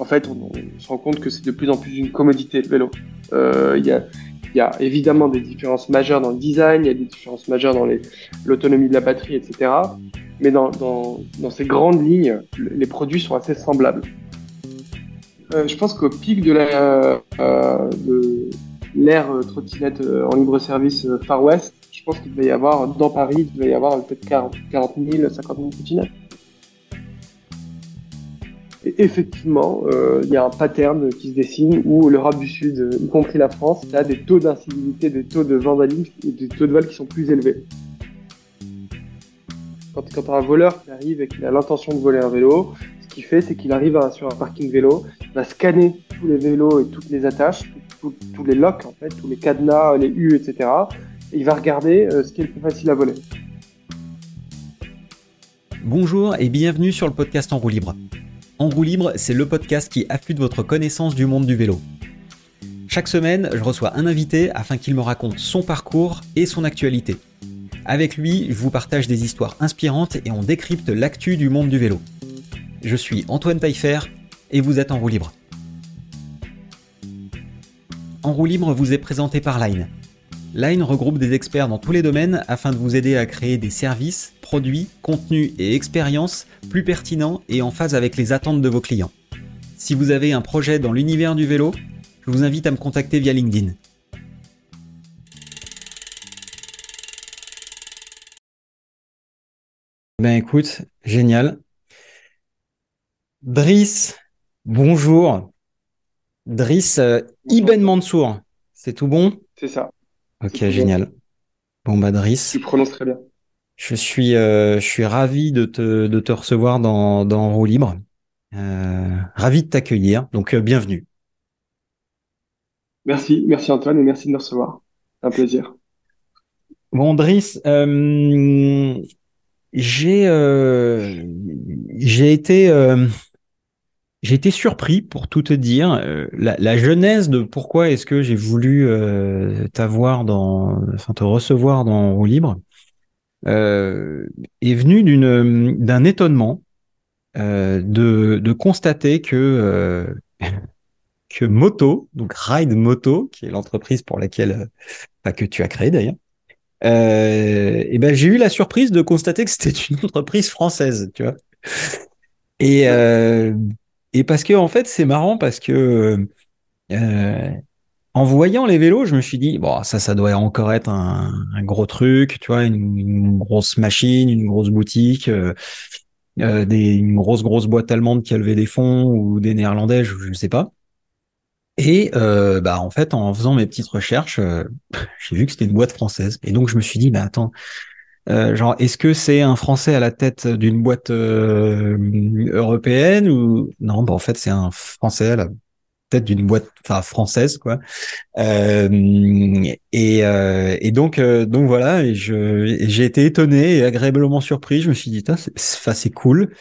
en fait, on, se rend compte que c'est de plus en plus une commodité le vélo. Euh, il y, a, évidemment des différences majeures dans le design, il y a des différences majeures dans l'autonomie de la batterie, etc. Mais dans, ces grandes lignes, les produits sont assez semblables. Euh, je pense qu'au pic de euh, l'ère euh, trottinette en libre service Far West, je pense qu'il devait y avoir dans Paris, il devait y avoir peut-être 40, 40 000, 50 000 trottinettes. Et effectivement, euh, il y a un pattern qui se dessine où l'Europe du Sud, y compris la France, a des taux d'incivilité, des taux de vandalisme et des taux de vol qui sont plus élevés. Quand, un voleur arrive et qui a l'intention de voler un vélo, ce qu'il fait, c'est qu'il arrive sur un parking vélo, il va scanner tous les vélos et toutes les attaches, tous les locks en fait, tous les cadenas, les U, etc. Et il va regarder euh, ce qui est le plus facile à voler. Bonjour et bienvenue sur le podcast En roue libre. En roue libre, c'est le podcast qui affûte votre connaissance du monde du vélo. Chaque semaine, je reçois un invité afin qu'il me raconte son parcours et son actualité. Avec lui, je vous partage des histoires inspirantes et on décrypte l'actu du monde du vélo. Je suis Antoine Taillefer et vous êtes en roue libre. En roue libre vous est présenté par Line. Line regroupe des experts dans tous les domaines afin de vous aider à créer des services, produits, contenus et expériences plus pertinents et en phase avec les attentes de vos clients. Si vous avez un projet dans l'univers du vélo, je vous invite à me contacter via LinkedIn. Ben écoute, génial. Driss, bonjour. Driss euh, Ibn Mansour, c'est tout bon? C'est ça. Ok, génial. Bon, bah, Driss. Tu prononces très bien. Je suis, euh, je suis ravi de te, de te recevoir dans, dans Roue Libre. Euh, ravi de t'accueillir. Donc, euh, bienvenue. Merci, merci Antoine et merci de me recevoir. Un plaisir. Bon, Driss, euh, j'ai, euh, j'ai été, j'ai été surpris, pour tout te dire, euh, la, genèse de pourquoi est-ce que j'ai voulu euh, t'avoir dans, enfin te recevoir dans Roue Libre, euh, est venue d'un étonnement de, constater que que Moto, donc Ride Moto, qui est l'entreprise pour laquelle, pas que tu as créé d'ailleurs, ben j'ai eu la surprise de constater que c'était une entreprise française, tu vois. Et et parce que en fait, c'est marrant parce que euh, en voyant les vélos, je me suis dit bon, ça, ça doit encore être un, gros truc, tu vois, une, une, grosse machine, une grosse boutique, euh, euh, des, une grosse grosse boîte allemande qui a levé des fonds ou des néerlandais, je ne sais pas. Et euh, bah en fait, en faisant mes petites recherches, euh, j'ai vu que c'était une boîte française. Et donc je me suis dit, bah attends, euh, genre, est-ce que c'est un Français à la tête d'une boîte euh, européenne ou non Bah en fait, c'est un Français à la tête d'une boîte, française, quoi. Euh, et, euh, et donc, euh, donc voilà. Et j'ai été étonné et agréablement surpris. Je me suis dit, c'est, c'est cool.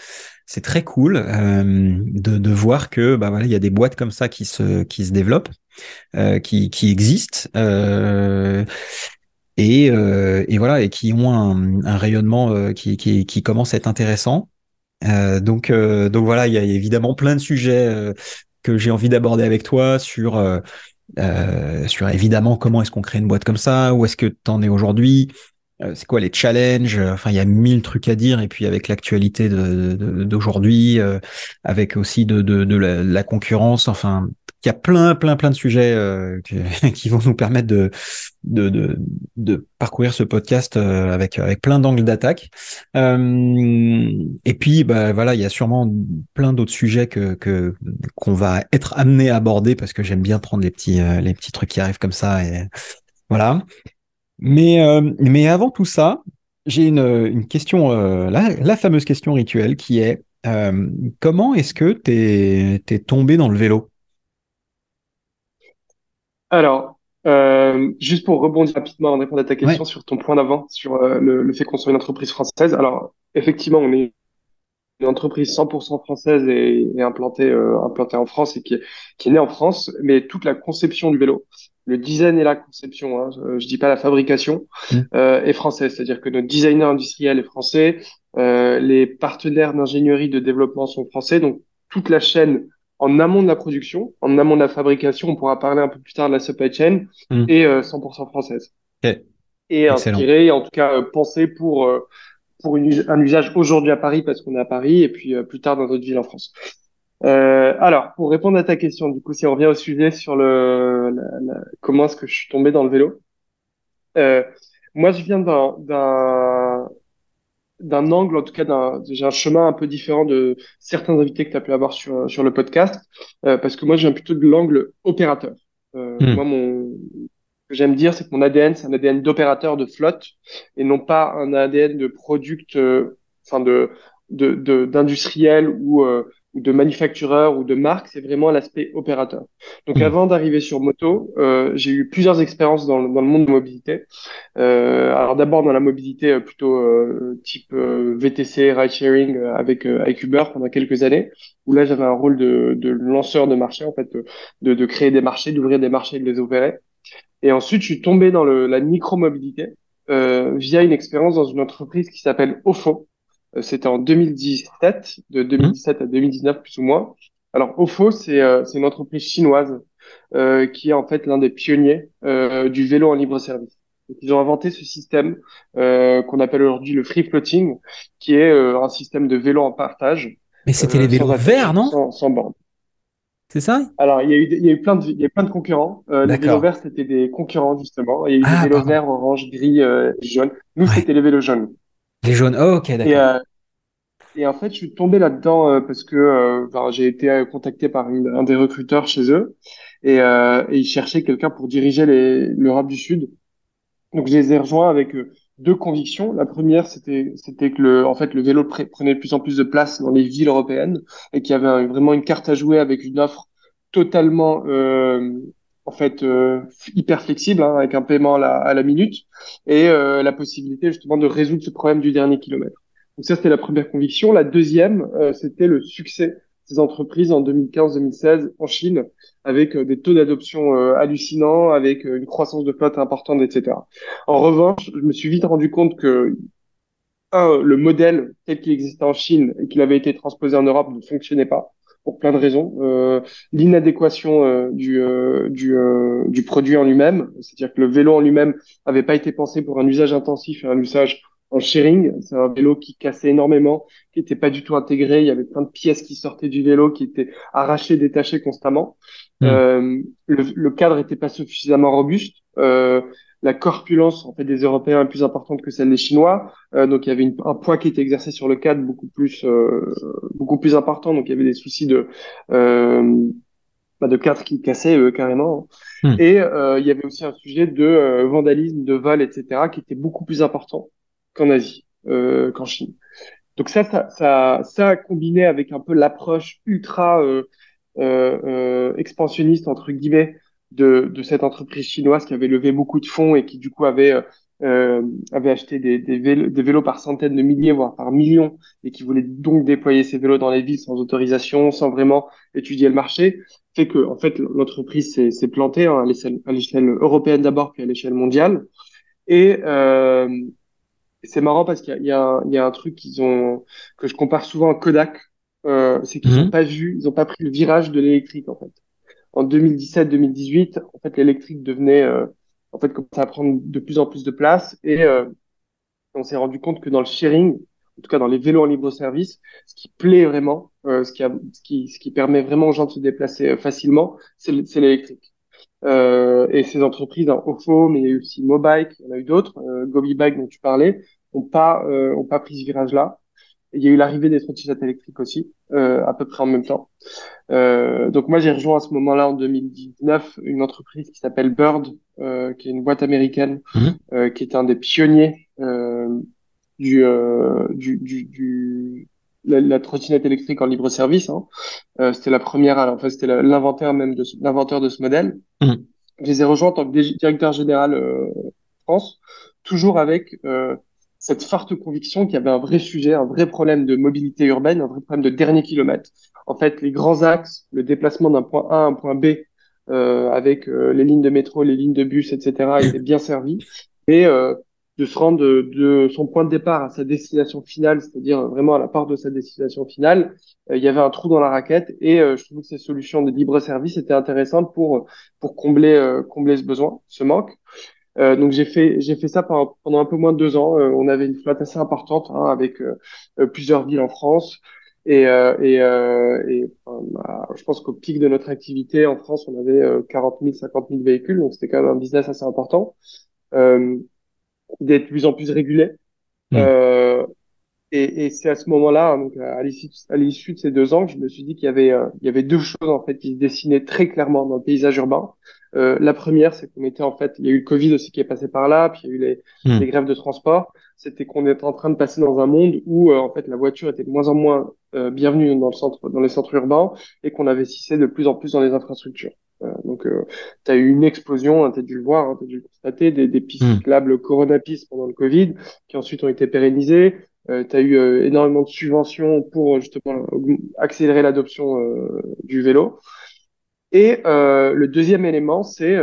C'est très cool de, de voir que bah voilà il y a des boîtes comme ça qui se qui se développent, qui qui existent et, euh, et voilà et qui ont un, rayonnement euh, qui, commence à être intéressant. Euh, donc voilà, il y a évidemment plein de sujets que j'ai envie d'aborder avec toi sur évidemment comment est-ce qu'on crée une boîte comme ça, où est-ce que tu en es aujourd'hui, c'est quoi les challenges Enfin, il y a mille trucs à dire. Et puis avec l'actualité d'aujourd'hui, avec aussi de, la, concurrence. Enfin, il y a plein, plein, plein de sujets euh, qui, vont nous permettre de, parcourir ce podcast euh, avec, plein d'angles d'attaque. Euh, et puis, bah, voilà, il y a sûrement plein d'autres sujets que qu'on va être amené à aborder parce que j'aime bien prendre les petits les petits trucs qui arrivent comme ça et voilà. Mais mais avant tout ça, j'ai une, question, la, fameuse question rituelle qui est comment est-ce que t'es es tombé dans le vélo? Alors, euh, juste pour rebondir rapidement en répondre à ta question sur ton point d'avant, sur euh, le, le, fait qu'on soit une entreprise française. Alors, effectivement, on est une entreprise 100% française et, et implantée, euh, implantée en France et qui est, qui est née en France, mais toute la conception du vélo, le design et la conception, hein, je dis pas la fabrication, mmh. euh, est française. C'est-à-dire que notre designer industriel est français, euh, les partenaires d'ingénierie de développement sont français, donc toute la chaîne en amont de la production, en amont de la fabrication, on pourra parler un peu plus tard de la supply chain, Hmm. et euh, 100% française. Ok. Et Excellent. inspiré, en tout cas euh, pensé pour, euh, pour une un usage aujourd'hui à Paris parce qu'on est à Paris, et puis euh, plus tard dans d'autres villes en France. Euh, alors, pour répondre à ta question, du coup, si on revient au sujet sur le, la- la- comment est-ce que je suis tombé dans le vélo, euh, moi, je viens d'un, d'un, angle, en tout cas, d'un, j'ai un chemin un peu différent de certains invités que tu as pu avoir sur, sur le podcast, euh, parce que moi, je viens plutôt de l'angle opérateur. Euh, Hmm. Moi, mon, ce que j'aime dire, c'est que mon ADN, c'est un ADN d'opérateur de flotte et non pas un ADN de product, euh, enfin de, de, de, d'industriel ou, euh, ou de manufactureur ou de marque. C'est vraiment l'aspect opérateur. Donc, Hmm. avant d'arriver sur moto, euh, j'ai eu plusieurs expériences dans, le- dans le monde de mobilité. Euh, alors d'abord dans la mobilité euh, plutôt euh, type euh, VTC, ride sharing euh, avec euh, avec Uber pendant quelques années où là j'avais un rôle de, de lanceur de marché en fait de, de créer des marchés, d'ouvrir des marchés, et de les opérer. Et ensuite je suis tombé dans le, la micro-mobilité euh, via une expérience dans une entreprise qui s'appelle Ofo. Euh, C'était en 2017, de 2017 à 2019 plus ou moins. Alors Ofo c'est euh, une entreprise chinoise euh, qui est en fait l'un des pionniers euh, du vélo en libre service. Donc, ils ont inventé ce système euh, qu'on appelle aujourd'hui le free floating, qui est euh, un système de vélo en partage. Mais c'était les vélos verts, non? sans, sans borne. C'est ça? Alors, il y a eu, il y a eu plein de, il y a eu plein de concurrents. Euh, les vélos verts, c'était des concurrents, justement. Il y a eu Ah, des vélos verts, orange, gris, euh, jaune. Nous, Ouais. c'était les vélos jaunes. Les jaunes. Oh, ok, Et, d'accord. euh, et en fait, je suis tombé là-dedans euh, parce que euh, enfin, j'ai été euh, contacté par une- un des recruteurs chez eux et, et ils cherchaient quelqu'un pour diriger l'Europe du Sud. Donc, je les ai rejoints avec deux convictions. La première, c'était c'était que le, en fait, le vélo pre- prenait de plus en plus de place dans les villes européennes et qu'il y avait un- vraiment une carte à jouer avec une offre totalement, en fait, euh, hyper flexible, hein, avec un paiement à la, minute et euh, la possibilité justement de résoudre ce problème du dernier kilomètre. Donc ça, c'était la première conviction. La deuxième, euh, c'était le succès des entreprises en 2015-2016 en Chine, avec euh, des taux d'adoption euh, hallucinants, avec euh, une croissance de flotte importante, etc. En revanche, je me suis vite rendu compte que un, le modèle tel qu'il existait en Chine et qu'il avait été transposé en Europe ne fonctionnait pas pour plein de raisons. Euh, L'inadéquation euh, du, euh, du, du produit en lui-même, c'est-à-dire que le vélo en lui-même n'avait pas été pensé pour un usage intensif et un usage en sharing. C'est un vélo qui cassait énormément, qui n'était pas du tout intégré. Il y avait plein de pièces qui sortaient du vélo, qui étaient arrachées, détachées constamment. Mm. Euh, le, le cadre n'était pas suffisamment robuste. La corpulence en fait des Européens est plus importante que celle des Chinois. Euh, donc il y avait une- un poids qui était exercé sur le cadre beaucoup plus euh, beaucoup plus important. Donc il y avait des soucis de euh, bah, de cadre qui cassaient carrément. Hmm. Et euh, il y avait aussi un sujet de euh, vandalisme, de vol, etc. qui était beaucoup plus important qu'en Asie, euh, qu'en Chine. Donc ça, ça, ça, ça combiné avec un peu l'approche ultra euh, euh, euh, expansionniste entre guillemets de, de cette entreprise chinoise qui avait levé beaucoup de fonds et qui du coup avait euh, euh, avait acheté des, des, vélos, des vélos par centaines de milliers voire par millions et qui voulait donc déployer ces vélos dans les villes sans autorisation, sans vraiment étudier le marché, fait que en fait l'entreprise s'est s'est plantée hein, à l'échelle européenne d'abord puis à l'échelle mondiale et euh, c'est marrant parce qu'il y a, il y a, un- il y a un truc qu'ils ont que je compare souvent à Kodak, euh, c'est qu'ils Mhm. ont pas vu, ils ont pas pris le virage de l'électrique en fait. En 2017-2018, en fait, l'électrique devenait, euh, en fait, commençait à prendre de plus en plus de place et euh, on s'est rendu compte que dans le sharing, en tout cas dans les vélos en libre service, ce qui plaît vraiment, euh, ce qui a, ce qui, ce qui permet vraiment aux gens de se déplacer euh, facilement, c'est l'électrique. Euh, et ces entreprises, hein, Ofo, mais il y a eu aussi Mobike, il y en a eu d'autres, euh, Gobi Bike dont tu parlais, ont pas, euh, ont pas pris ce virage-là. Il y a eu l'arrivée des trottinettes électriques aussi, euh, à peu près en même temps. Euh, donc moi j'ai rejoint à ce moment-là en 2019 une entreprise qui s'appelle Bird, euh, qui est une boîte américaine, euh, qui est un des pionniers euh, du, euh, du, du, du la, la trottinette électrique en libre service. Hein. Euh, c'était la première, alors, enfin c'était l'inventeur même de ce, l'inventeur de ce modèle. Mhm. Je les ai rejoints en tant que directeur général euh, France, toujours avec euh, cette forte conviction qu'il y avait un vrai sujet, un vrai problème de mobilité urbaine, un vrai problème de dernier kilomètre. En fait, les grands axes, le déplacement d'un point A à un point B, euh, avec euh, les lignes de métro, les lignes de bus, etc., étaient bien servis. Et euh, de se rendre de, son point de départ à sa destination finale, c'est-à-dire vraiment à la part de sa destination finale, euh, il y avait un trou dans la raquette et euh, je trouve que ces solutions de libre service étaient intéressantes pour pour combler euh, combler ce besoin, ce manque. Donc j'ai fait j'ai fait ça pendant, pendant, un peu moins de deux ans. on avait une flotte assez importante hein, avec plusieurs villes en France. Et, et, et bah, je pense qu'au pic de notre activité en France, on avait 40 000, 50 000 véhicules, donc c'était quand même un business assez important. Euh, d'être de plus en plus régulé. Euh, et, et c'est à ce moment-là, donc à l'issue de ces deux ans, que je me suis dit qu'il y avait euh, il y avait deux choses en fait qui se dessinaient très clairement dans le paysage urbain. Euh, la première, c'est qu'on était en fait, il y a eu le Covid aussi qui est passé par là, puis il y a eu les, hmm. les grèves de transport. C'était qu'on était en train de passer dans un monde où euh, en fait la voiture était de moins en moins euh, bienvenue dans le centre, dans les centres urbains, et qu'on investissait de plus en plus dans les infrastructures. Euh, donc, euh, tu as eu une explosion, hein, tu as dû le voir, hein, tu as dû le constater, des, des pistes hmm. cyclables Corona pendant le Covid, qui ensuite ont été pérennisées. Euh, tu as eu euh, énormément de subventions pour justement accélérer l'adoption du vélo. Et le deuxième élément, c'est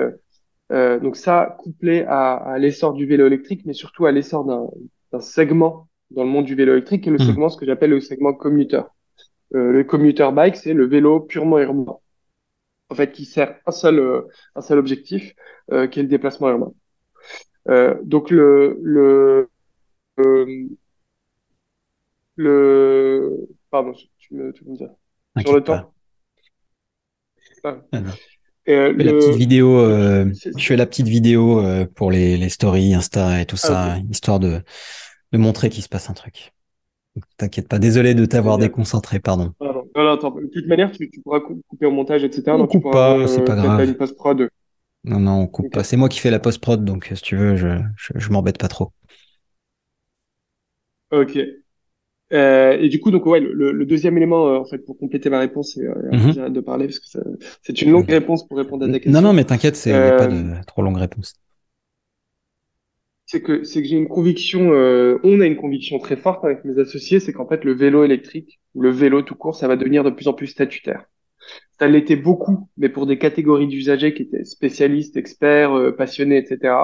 donc ça couplé à, à l'essor du vélo électrique, mais surtout à l'essor d'un segment dans le monde du vélo électrique, qui est le hmm. segment, ce que j'appelle le segment commuteur. le commuter bike, c'est le vélo purement urbain en fait, qui sert un seul, euh, un seul objectif, euh, qui est le déplacement urbain. Euh, donc le, le, le, pardon, tu me, tu me dire. Sur le temps. Ah. Ah la petite vidéo, euh, je fais la petite vidéo pour les, les stories, Insta et tout ah, ça, histoire de, de montrer qu'il se passe un truc. T'inquiète pas, désolé de t'avoir déconcentré, pardon. Non, attends, de toute manière, tu, pourras couper au montage, etc. On donc coupe pas, c'est pas grave. Une. Non, non, on coupe pas. C'est moi qui fais la post-prod, donc si tu veux, je, je, m'embête pas trop. Ok. Euh, et du coup, donc ouais, le, deuxième élément, euh, en fait, pour compléter ma réponse, et euh, j'ai hâte de parler parce que c'est une longue réponse pour répondre à ta question. Non, non, mais t'inquiète, c'est pas de trop longue réponse c'est que c'est que j'ai une conviction, euh, on a une conviction très forte avec mes associés, c'est qu'en fait le vélo électrique ou le vélo tout court, ça va devenir de plus en plus statutaire. Ça l'était beaucoup, mais pour des catégories d'usagers qui étaient spécialistes, experts, euh, passionnés, etc.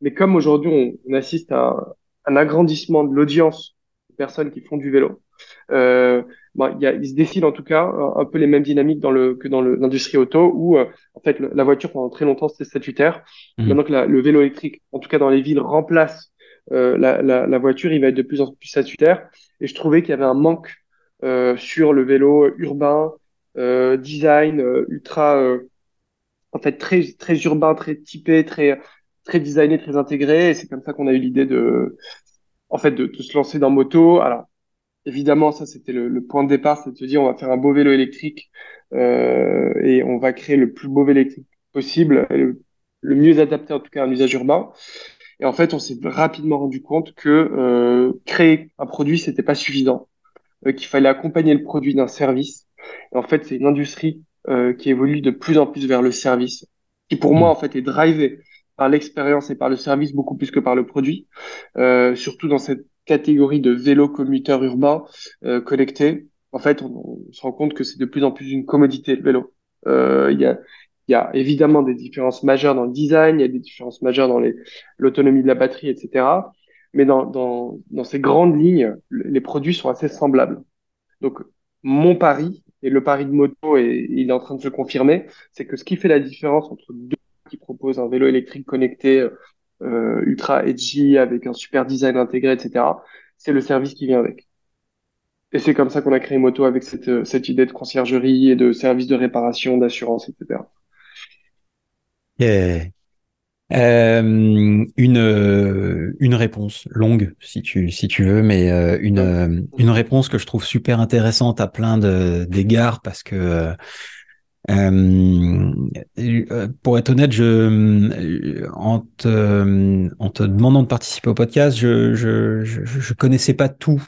Mais comme aujourd'hui on, on, assiste à un agrandissement de l'audience personnes qui font du vélo, euh, y a, il se dessine en tout cas un, peu les mêmes dynamiques dans le, que dans l'industrie auto où euh, en fait la voiture pendant très longtemps c'était statutaire. Mmh. Maintenant que le vélo électrique, en tout cas dans les villes, remplace euh, la, la, la, voiture, il va être de plus en plus statutaire. Et je trouvais qu'il y avait un manque sur le vélo urbain, design ultra, en fait très très urbain, très typé, très très designé, très intégré. Et c'est comme ça qu'on a eu l'idée de en fait de, de, se lancer dans moto. Alors évidemment, ça c'était le, point de départ, c'est de se dire on va faire un beau vélo électrique euh, et on va créer le plus beau vélo électrique possible, le, mieux adapté en tout cas à un usage urbain. Et en fait, on s'est rapidement rendu compte que euh, créer un produit, c'était pas suffisant, euh, qu'il fallait accompagner le produit d'un service. Et en fait, c'est une industrie euh, qui évolue de plus en plus vers le service, qui pour moi en fait est drivée par l'expérience et par le service beaucoup plus que par le produit, euh, surtout dans cette catégorie de vélos commuteurs urbains euh, connectés, en fait, on, se rend compte que c'est de plus en plus une commodité le vélo. Euh, il y, a, y a évidemment des différences majeures dans le design, il y a des différences majeures dans l'autonomie de la batterie, etc. Mais dans, ces grandes lignes, les produits sont assez semblables. Donc, mon pari, et le pari de moto, et il est en train de se confirmer, c'est que ce qui fait la différence entre qui proposent un vélo électrique connecté euh, ultra edgy avec un super design intégré, etc. C'est le service qui vient avec. Et c'est comme ça qu'on a créé Moto avec cette, euh, cette idée de conciergerie et de service de réparation, d'assurance, etc. Yeah. Euh, une une réponse longue si tu si tu veux mais euh, une une réponse que je trouve super intéressante à plein de d'égards parce que euh, euh, pour être honnête, je, euh, en, te, en te demandant de participer au podcast, je, je, je, je connaissais pas tout.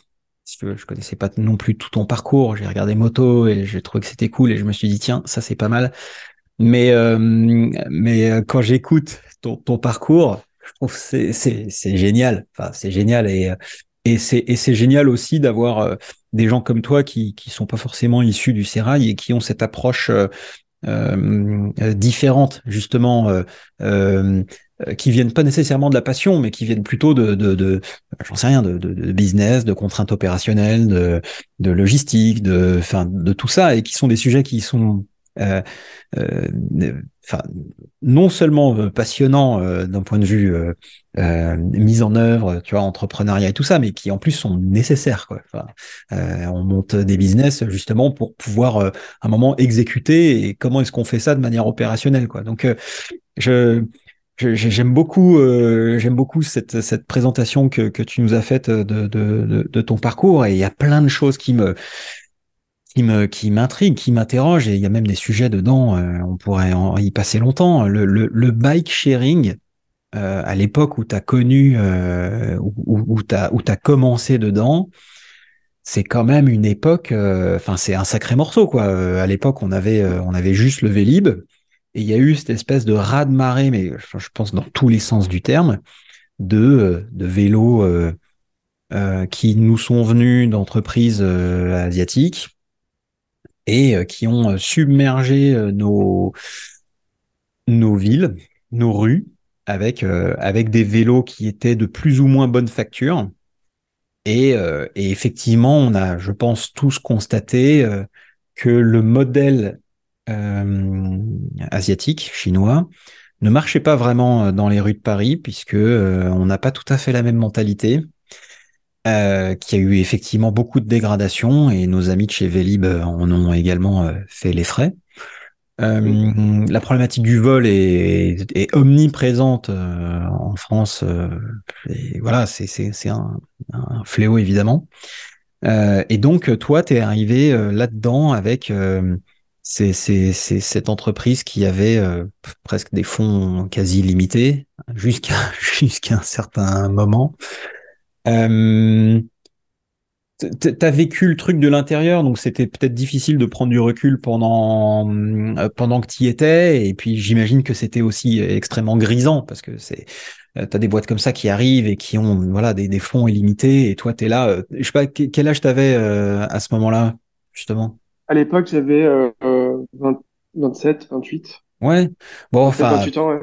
Je connaissais pas non plus tout ton parcours. J'ai regardé moto et j'ai trouvé que c'était cool et je me suis dit tiens ça c'est pas mal. Mais mais quand j'écoute ton, ton parcours, je trouve c'est c'est génial. Enfin c'est génial et et c'est et c'est génial aussi d'avoir des gens comme toi qui qui sont pas forcément issus du sérail et qui ont cette approche différentes, justement, qui viennent pas nécessairement de la passion, mais qui viennent plutôt de, de, de j'en sais rien, de, de, business, de contraintes opérationnelles, de, de logistique, de, enfin, de tout ça, et qui sont des sujets qui sont euh, euh, non seulement euh, passionnant d'un point de vue mise en œuvre, tu vois, entrepreneuriat et tout ça, mais qui en plus sont nécessaires. On monte des business justement pour pouvoir à un moment exécuter et comment est-ce qu'on fait ça de manière opérationnelle. Donc, J'aime beaucoup, j'aime beaucoup cette, cette présentation que, tu nous as faite de, de, ton parcours et il y a plein de choses qui me, qui m'intrigue, qui m'interroge, et il y a même des sujets dedans, euh, on pourrait y passer longtemps. Le, bike sharing, euh, à l'époque où tu as connu, euh, où, tu as, commencé dedans, c'est quand même une époque, enfin c'est un sacré morceau quoi. à l'époque on avait on avait juste le Vélib et il y a eu cette espèce de raz de marée, mais je pense dans tous les sens du terme, de vélos qui nous sont venus d'entreprises asiatiques et euh, qui ont euh, submergé euh, nos, villes, nos rues, avec, des vélos qui étaient de plus ou moins bonne facture. Et, et effectivement, on a, je pense, tous constaté que le modèle asiatique, chinois, ne marchait pas vraiment dans les rues de Paris, puisque on n'a pas tout à fait la même mentalité. Euh, qui a eu effectivement beaucoup de dégradation et nos amis de chez Vélib euh, en ont également euh, fait les frais. la problématique du vol est, est omniprésente en France. et voilà, c'est un, un, fléau évidemment. et donc, toi, tu es arrivé là-dedans avec cette entreprise qui avait presque des fonds quasi limités jusqu'à jusqu'à un certain moment. Euh, T'as vécu le truc de l'intérieur, donc c'était peut-être difficile de prendre du recul pendant euh, pendant que tu y étais, et puis j'imagine que c'était aussi extrêmement grisant parce que c'est euh, t'as des boîtes comme ça qui arrivent et qui ont voilà des, des fonds illimités, et toi t'es là. Euh, je sais pas quel âge t'avais à ce moment-là justement? À l'époque j'avais euh, 27, 28. Ouais. Bon enfin. 28 ans. Ouais.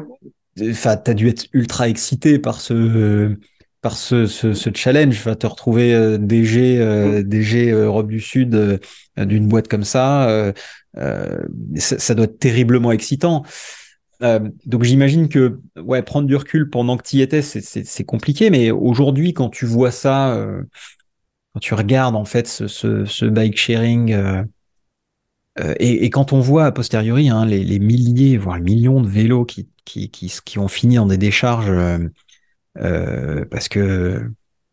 Enfin t'as dû être ultra excité par ce par ce, ce, ce, challenge, va te retrouver euh, DG, euh, mm. DG euh, Europe du Sud euh, d'une boîte comme ça, ça, ça, doit être terriblement excitant. donc j'imagine que ouais, prendre du recul pendant que tu y étais, c'est compliqué, mais aujourd'hui, quand tu vois ça, quand tu regardes en fait ce, ce, ce bike sharing, et, et, quand on voit a posteriori hein, les, les, milliers, voire les millions de vélos qui, qui, qui, qui ont fini dans des décharges euh, parce que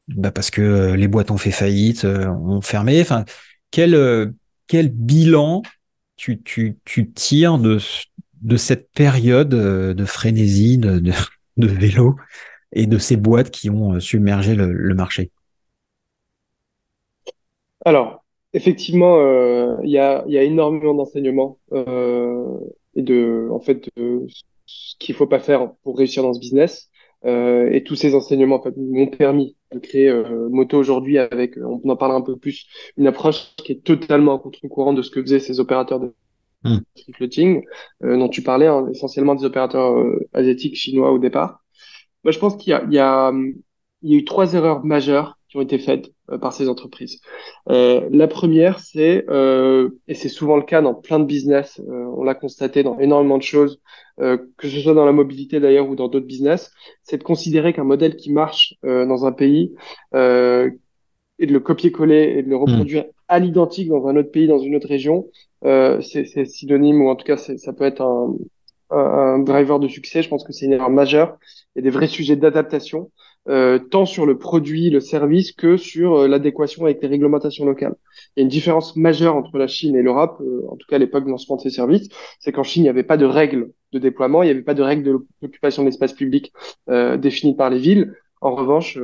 bah parce que euh, les boîtes ont fait faillite, euh, ont fermé. Enfin, quel quel bilan tu, tu, tu tires de, de cette période de frénésie de, de, vélo et de ces boîtes qui ont submergé le, marché? Alors, effectivement, il y, a, y a énormément d'enseignements et de, en fait, ce qu'il faut pas faire pour réussir dans ce business. Euh, et tous ces enseignements m'ont permis de créer euh, Moto aujourd'hui avec, on en parlera un peu plus, une approche qui est totalement à contre-courant de ce que faisaient ces opérateurs de mmh. floating euh, dont tu parlais, hein, essentiellement des opérateurs euh, asiatiques, chinois au départ. Moi, je pense qu'il y a, il y, a, il y a eu trois erreurs majeures qui ont été faites euh, par ces entreprises. Euh, la première, c'est, euh, et c'est souvent le cas dans plein de business, on l'a constaté dans énormément de choses, que ce soit dans la mobilité d'ailleurs ou dans d'autres business, c'est de considérer qu'un modèle qui marche dans un pays et de le copier-coller et de le hmm. reproduire à l'identique dans un autre pays, dans une autre région, c'est synonyme ou en tout cas ça peut être un, un, driver de succès. Je pense que c'est une erreur majeure. Il y a des vrais sujets d'adaptation euh, tant sur le produit, le service, que sur euh, l'adéquation avec les réglementations locales. Il y a une différence majeure entre la Chine et l'Europe, euh, en tout cas à l'époque de lancement de ces services, c'est qu'en Chine, il n'y avait pas de règles de déploiement, il n'y avait pas de règles de l'occupation de l'espace public euh, définies par les villes. En revanche,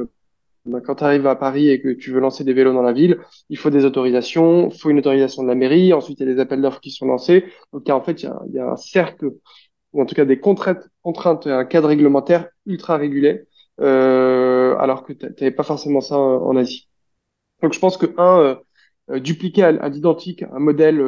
ben, quand tu arrives à Paris et que tu veux lancer des vélos dans la ville, il faut des autorisations, il faut une autorisation de la mairie, ensuite il y a des appels d'offres qui sont lancés. Donc en fait, il y a, y a un cercle, ou en tout cas des contraintes, contraintes un cadre réglementaire ultra régulé euh, alors que tu n'avais pas forcément ça en, Asie. Donc je pense que un, euh, euh, dupliquer à, l'identique un modèle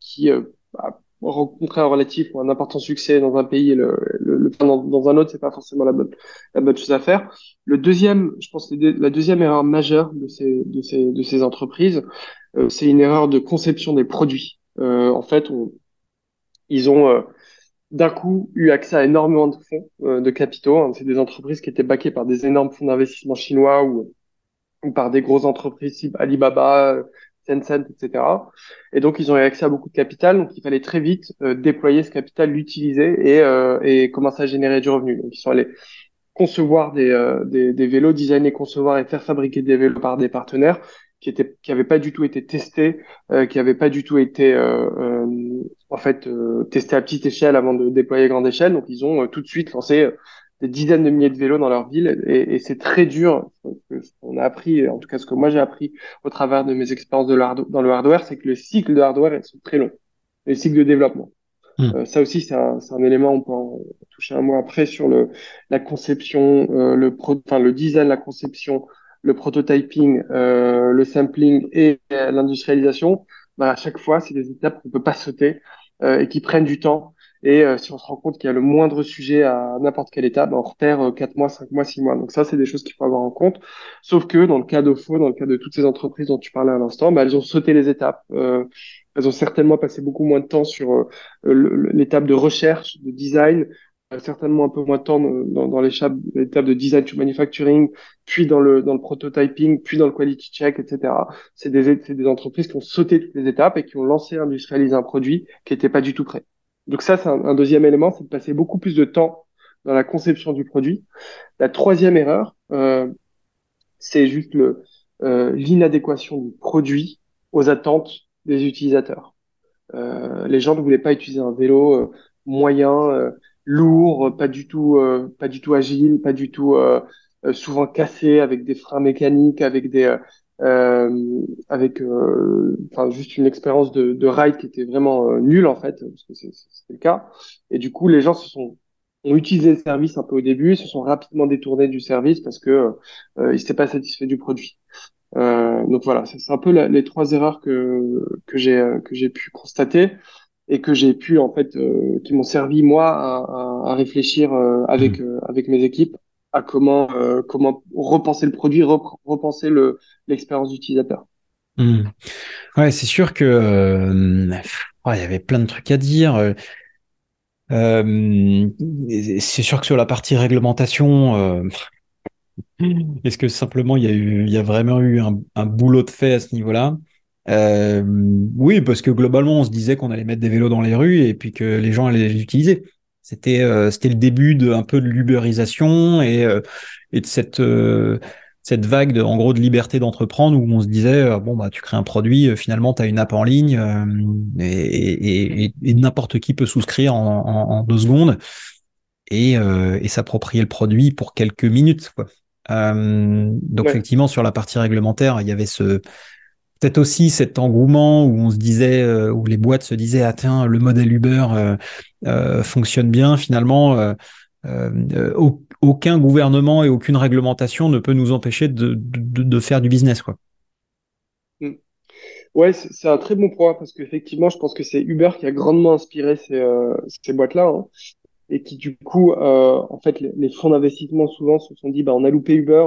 qui bah, rencontrer un relatif ou un important succès dans un pays et le, le, dans, dans, un autre, c'est pas forcément la bonne, la bonne chose à faire. Le deuxième, je pense, la deuxième erreur majeure de ces, de ces, de ces entreprises, euh, c'est une erreur de conception des produits. Euh, en fait, on, ils ont euh, d'un coup eu accès à énormément de fonds, euh, de capitaux. Hein. C'est des entreprises qui étaient baquées par des énormes fonds d'investissement chinois ou, ou par des grosses entreprises type Alibaba, Tencent, etc. Et donc, ils ont eu accès à beaucoup de capital. Donc, il fallait très vite euh, déployer ce capital, l'utiliser et, euh, et commencer à générer du revenu. Donc, ils sont allés concevoir des, euh, des, des, vélos, designer, concevoir et faire fabriquer des vélos par des partenaires qui étaient qui n'avaient pas du tout été testés, qui n'avaient pas du tout été en fait testés à petite échelle avant de déployer à grande échelle. Donc, ils ont tout de suite lancé des dizaines de milliers de vélos dans leur ville et, et c'est très dur. Qu'on a appris, en tout cas ce que moi j'ai appris au travers de mes expériences de dans le hardware, c'est que le cycle de hardware est très long, le cycle de développement. Hmm. Euh, ça aussi, c'est un, un, élément, on peut en toucher un mot après sur le, la conception, euh, le, pro, enfin, le design, la conception, le prototyping, euh, le sampling et l'industrialisation. Bah, à chaque fois, c'est des étapes qu'on peut pas sauter euh, et qui prennent du temps et euh, si on se rend compte qu'il y a le moindre sujet à n'importe quelle étape, ben, on repère euh, 4 mois, 5 mois, 6 mois. Donc ça, c'est des choses qu'il faut avoir en compte. Sauf que dans le cas d'OFO, dans le cas de toutes ces entreprises dont tu parlais à l'instant, ben, elles ont sauté les étapes. Euh, elles ont certainement passé beaucoup moins de temps sur euh, l'étape de recherche, de design, certainement un peu moins de temps dans, dans l'étape de design to manufacturing, puis dans le, dans le prototyping, puis dans le quality check, etc. C'est des, des entreprises qui ont sauté toutes les étapes et qui ont lancé, industrialisé un produit qui n'était pas du tout prêt. Donc ça, c'est un, deuxième élément, c'est de passer beaucoup plus de temps dans la conception du produit. La troisième erreur, euh, c'est juste le euh, l'inadéquation du produit aux attentes des utilisateurs. Euh, les gens ne voulaient pas utiliser un vélo euh, moyen, euh, lourd, pas du tout, pas du tout agile, pas du tout souvent cassé, avec des freins mécaniques, avec des euh, avec euh, enfin juste une expérience de, de ride qui était vraiment euh, nulle en fait parce que c'était le cas. Et du coup les gens se sont ont utilisé le service un peu au début se sont rapidement détournés du service parce que euh, ils n'étaient pas satisfaits du produit. Euh, donc voilà c'est un peu les trois erreurs que que j'ai que j'ai pu constater et que j'ai pu en fait qui m'ont servi moi à, à, à réfléchir avec mmh. avec mes équipes à comment euh, comment repenser le produit, repenser le l'expérience d'utilisateur. Hmm. Ouais, c'est sûr que euh, il y avait plein de trucs à dire. Euh, c'est sûr que sur la partie réglementation, est-ce que simplement il y a eu, il y a vraiment eu un, un boulot de fait à ce niveau-là Oui, parce que globalement, on se disait qu'on allait mettre des vélos dans les rues et puis que les gens allaient les utiliser. C'était euh, c'était le début de un peu de l'uberisation et euh, et de cette euh, cette vague de en gros de liberté d'entreprendre où on se disait bon bah tu crées un produit finalement tu as une app en ligne et, et, et n'importe qui peut souscrire en, en, deux secondes et, et s'approprier le produit pour quelques minutes quoi. donc effectivement sur la partie réglementaire il y avait ce peut-être aussi cet engouement où on se disait, euh, où les boîtes se disaient, ah tiens, le modèle Uber euh, euh, fonctionne bien. Finalement, aucun gouvernement et aucune réglementation ne peut nous empêcher de, faire du business, quoi. Mm. Ouais, c'est un très bon point parce qu'effectivement, je pense que c'est Uber qui a grandement inspiré ces, boîtes-là. Hein, et qui du coup, en fait, les, les fonds d'investissement souvent se sont dit, bah, on a loupé Uber,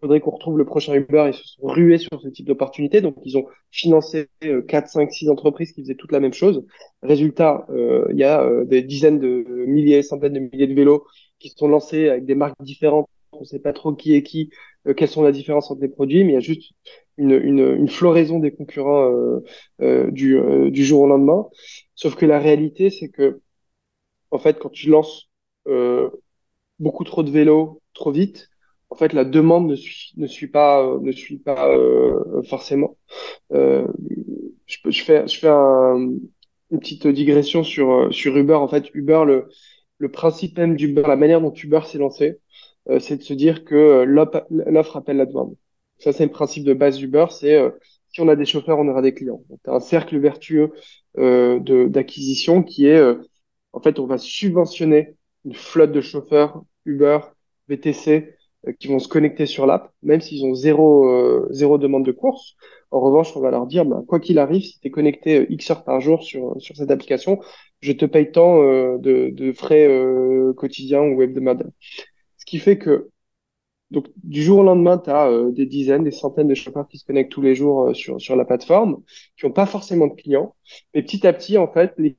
faudrait qu'on retrouve le prochain Uber. Ils se sont rués sur ce type d'opportunité. Donc, ils ont financé 4, 5, 6 entreprises qui faisaient toutes la même chose. Résultat, euh, il y a euh, des dizaines de milliers, centaines de milliers de vélos qui sont lancés avec des marques différentes. On ne sait pas trop qui est qui, euh, quelles sont la différence entre les produits, mais il y a juste une, une, une floraison des concurrents du, du jour au lendemain. Sauf que la réalité, c'est que, en fait, quand tu lances beaucoup trop de vélos trop vite, en fait, la demande ne suit, ne suit pas, euh, ne suit pas euh, forcément. Euh, je, peux, je fais, je fais un, une petite digression sur, sur Uber. En fait, Uber, le, le principe même d'Uber, la manière dont Uber s'est lancé, c'est de se dire que l'offre appelle la demande. Ça, c'est le principe de base d'Uber, c'est si on a des chauffeurs, on aura des clients. Donc, un cercle vertueux d'acquisition qui est, en fait, on va subventionner une flotte de chauffeurs Uber, VTC, qui vont se connecter sur l'app, même s'ils ont zéro, zéro demande de course. En revanche, on va leur dire, bah, quoi qu'il arrive, si tu es connecté X heures par jour sur, sur cette application, je te paye tant de, frais quotidiens ou hebdomadaires. Ce qui fait que donc, du jour au lendemain, tu as euh, des dizaines, des centaines de chauffeurs qui se connectent tous les jours euh, sur, sur la plateforme, qui n'ont pas forcément de clients. Mais petit à petit, en fait, les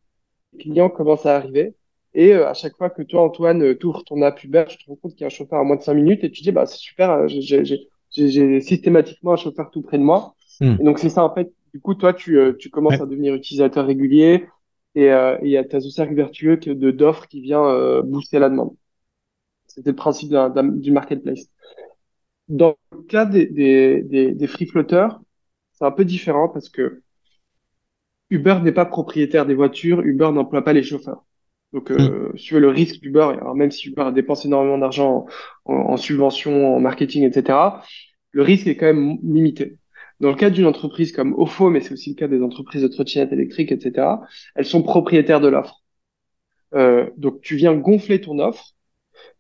clients commencent à arriver. Et euh, à chaque fois que toi, Antoine, tours ton app Uber, tu te rends compte qu'il y a un chauffeur à moins de 5 minutes et tu dis, bah, c'est super, j'ai systématiquement un chauffeur tout près de moi. Hmm. Et donc, c'est ça, en fait. Du coup, toi, tu, tu commences à devenir utilisateur régulier et il y a ta cercle vertueux de d'offres qui vient booster la demande. C'était le principe du marketplace. Dans le cas des, des, des, free flotters, c'est un peu différent parce que Uber n'est pas propriétaire des voitures, Uber n'emploie pas les chauffeurs. Donc, euh, mm. si tu veux, le risque d'Uber, alors même si Uber dépense énormément d'argent en, en, subventions, en marketing, etc., le risque est quand même limité. Dans le cas d'une entreprise comme OFO, mais c'est aussi le cas des entreprises de trottinettes électriques, etc., elles sont propriétaires de l'offre. Euh, donc, tu viens gonfler ton offre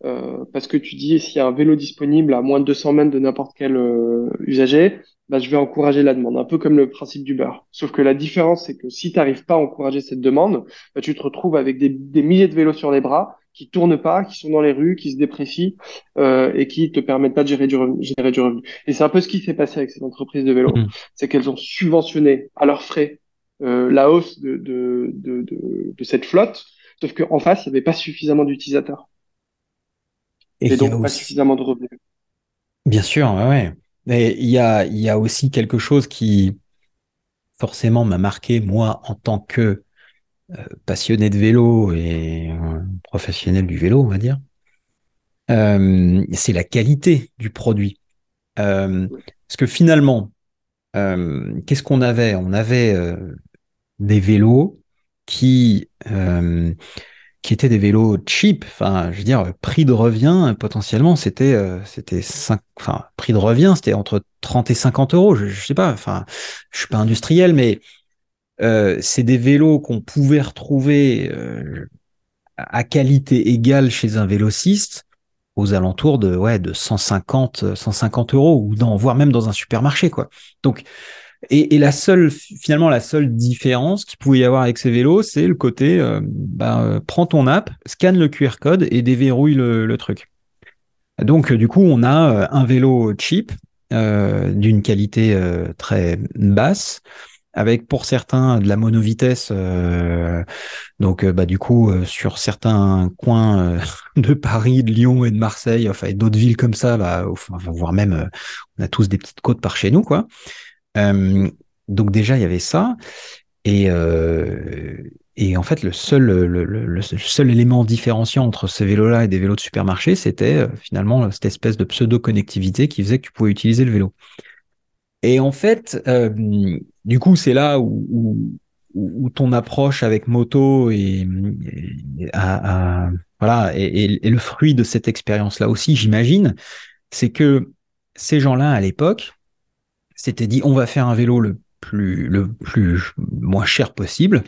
euh, parce que tu dis s'il y a un vélo disponible à moins de 200 mètres de n'importe quel euh, usager, bah, je vais encourager la demande, un peu comme le principe du beurre. Sauf que la différence, c'est que si tu n'arrives pas à encourager cette demande, bah, tu te retrouves avec des, des, milliers de vélos sur les bras qui tournent pas, qui sont dans les rues, qui se déprécient euh, et qui te permettent pas de gérer du revenu. Gérer du revenu. Et c'est un peu ce qui s'est passé avec ces entreprises de vélos, mmh. c'est qu'elles ont subventionné à leurs frais euh, la hausse de, de, de, de, de cette flotte, sauf qu'en face, il n'y avait pas suffisamment d'utilisateurs. Et, donc pas suffisamment de revenus. Bien sûr, ouais. Et il y a, il y a aussi quelque chose qui forcément m'a marqué, moi, en tant que euh, passionné de vélo et euh, professionnel du vélo, on va dire. Euh, c'est la qualité du produit. parce que finalement, qu'est-ce qu'on avait? On avait des vélos qui qui étaient des vélos cheap. Enfin, je veux dire, prix de revient, potentiellement, c'était, euh, c'était enfin, prix de revient, c'était entre 30 et 50 euros. Je, je sais pas, enfin, je suis pas industriel, mais euh, c'est des vélos qu'on pouvait retrouver euh, à qualité égale chez un vélociste aux alentours de, ouais, de 150, 150 euros ou dans, voire même dans un supermarché, quoi. Donc, et, la seule, finalement, la seule différence qu'il pouvait y avoir avec ces vélos, c'est le côté, euh, bah, euh, prends ton app, scanne le QR code et déverrouille le, truc. Donc, du coup, on a euh, un vélo cheap, d'une qualité très basse, avec pour certains de la monovitesse. donc, bah, du coup, sur certains coins de Paris, de Lyon et de Marseille, enfin, et d'autres villes comme ça, bah, voire même, on a tous des petites côtes par chez nous, quoi. Euh, donc déjà, il y avait ça. Et, euh, en fait, le seul, élément différenciant entre ces vélos-là et des vélos de supermarché, c'était euh, finalement cette espèce de pseudo-connectivité qui faisait que tu pouvais utiliser le vélo. Et en fait, du coup, c'est là où, où, ton approche avec moto et, voilà, et, le fruit de cette expérience-là aussi, j'imagine, c'est que ces gens-là, à l'époque, c'était dit on va faire un vélo le plus le plus moins cher possible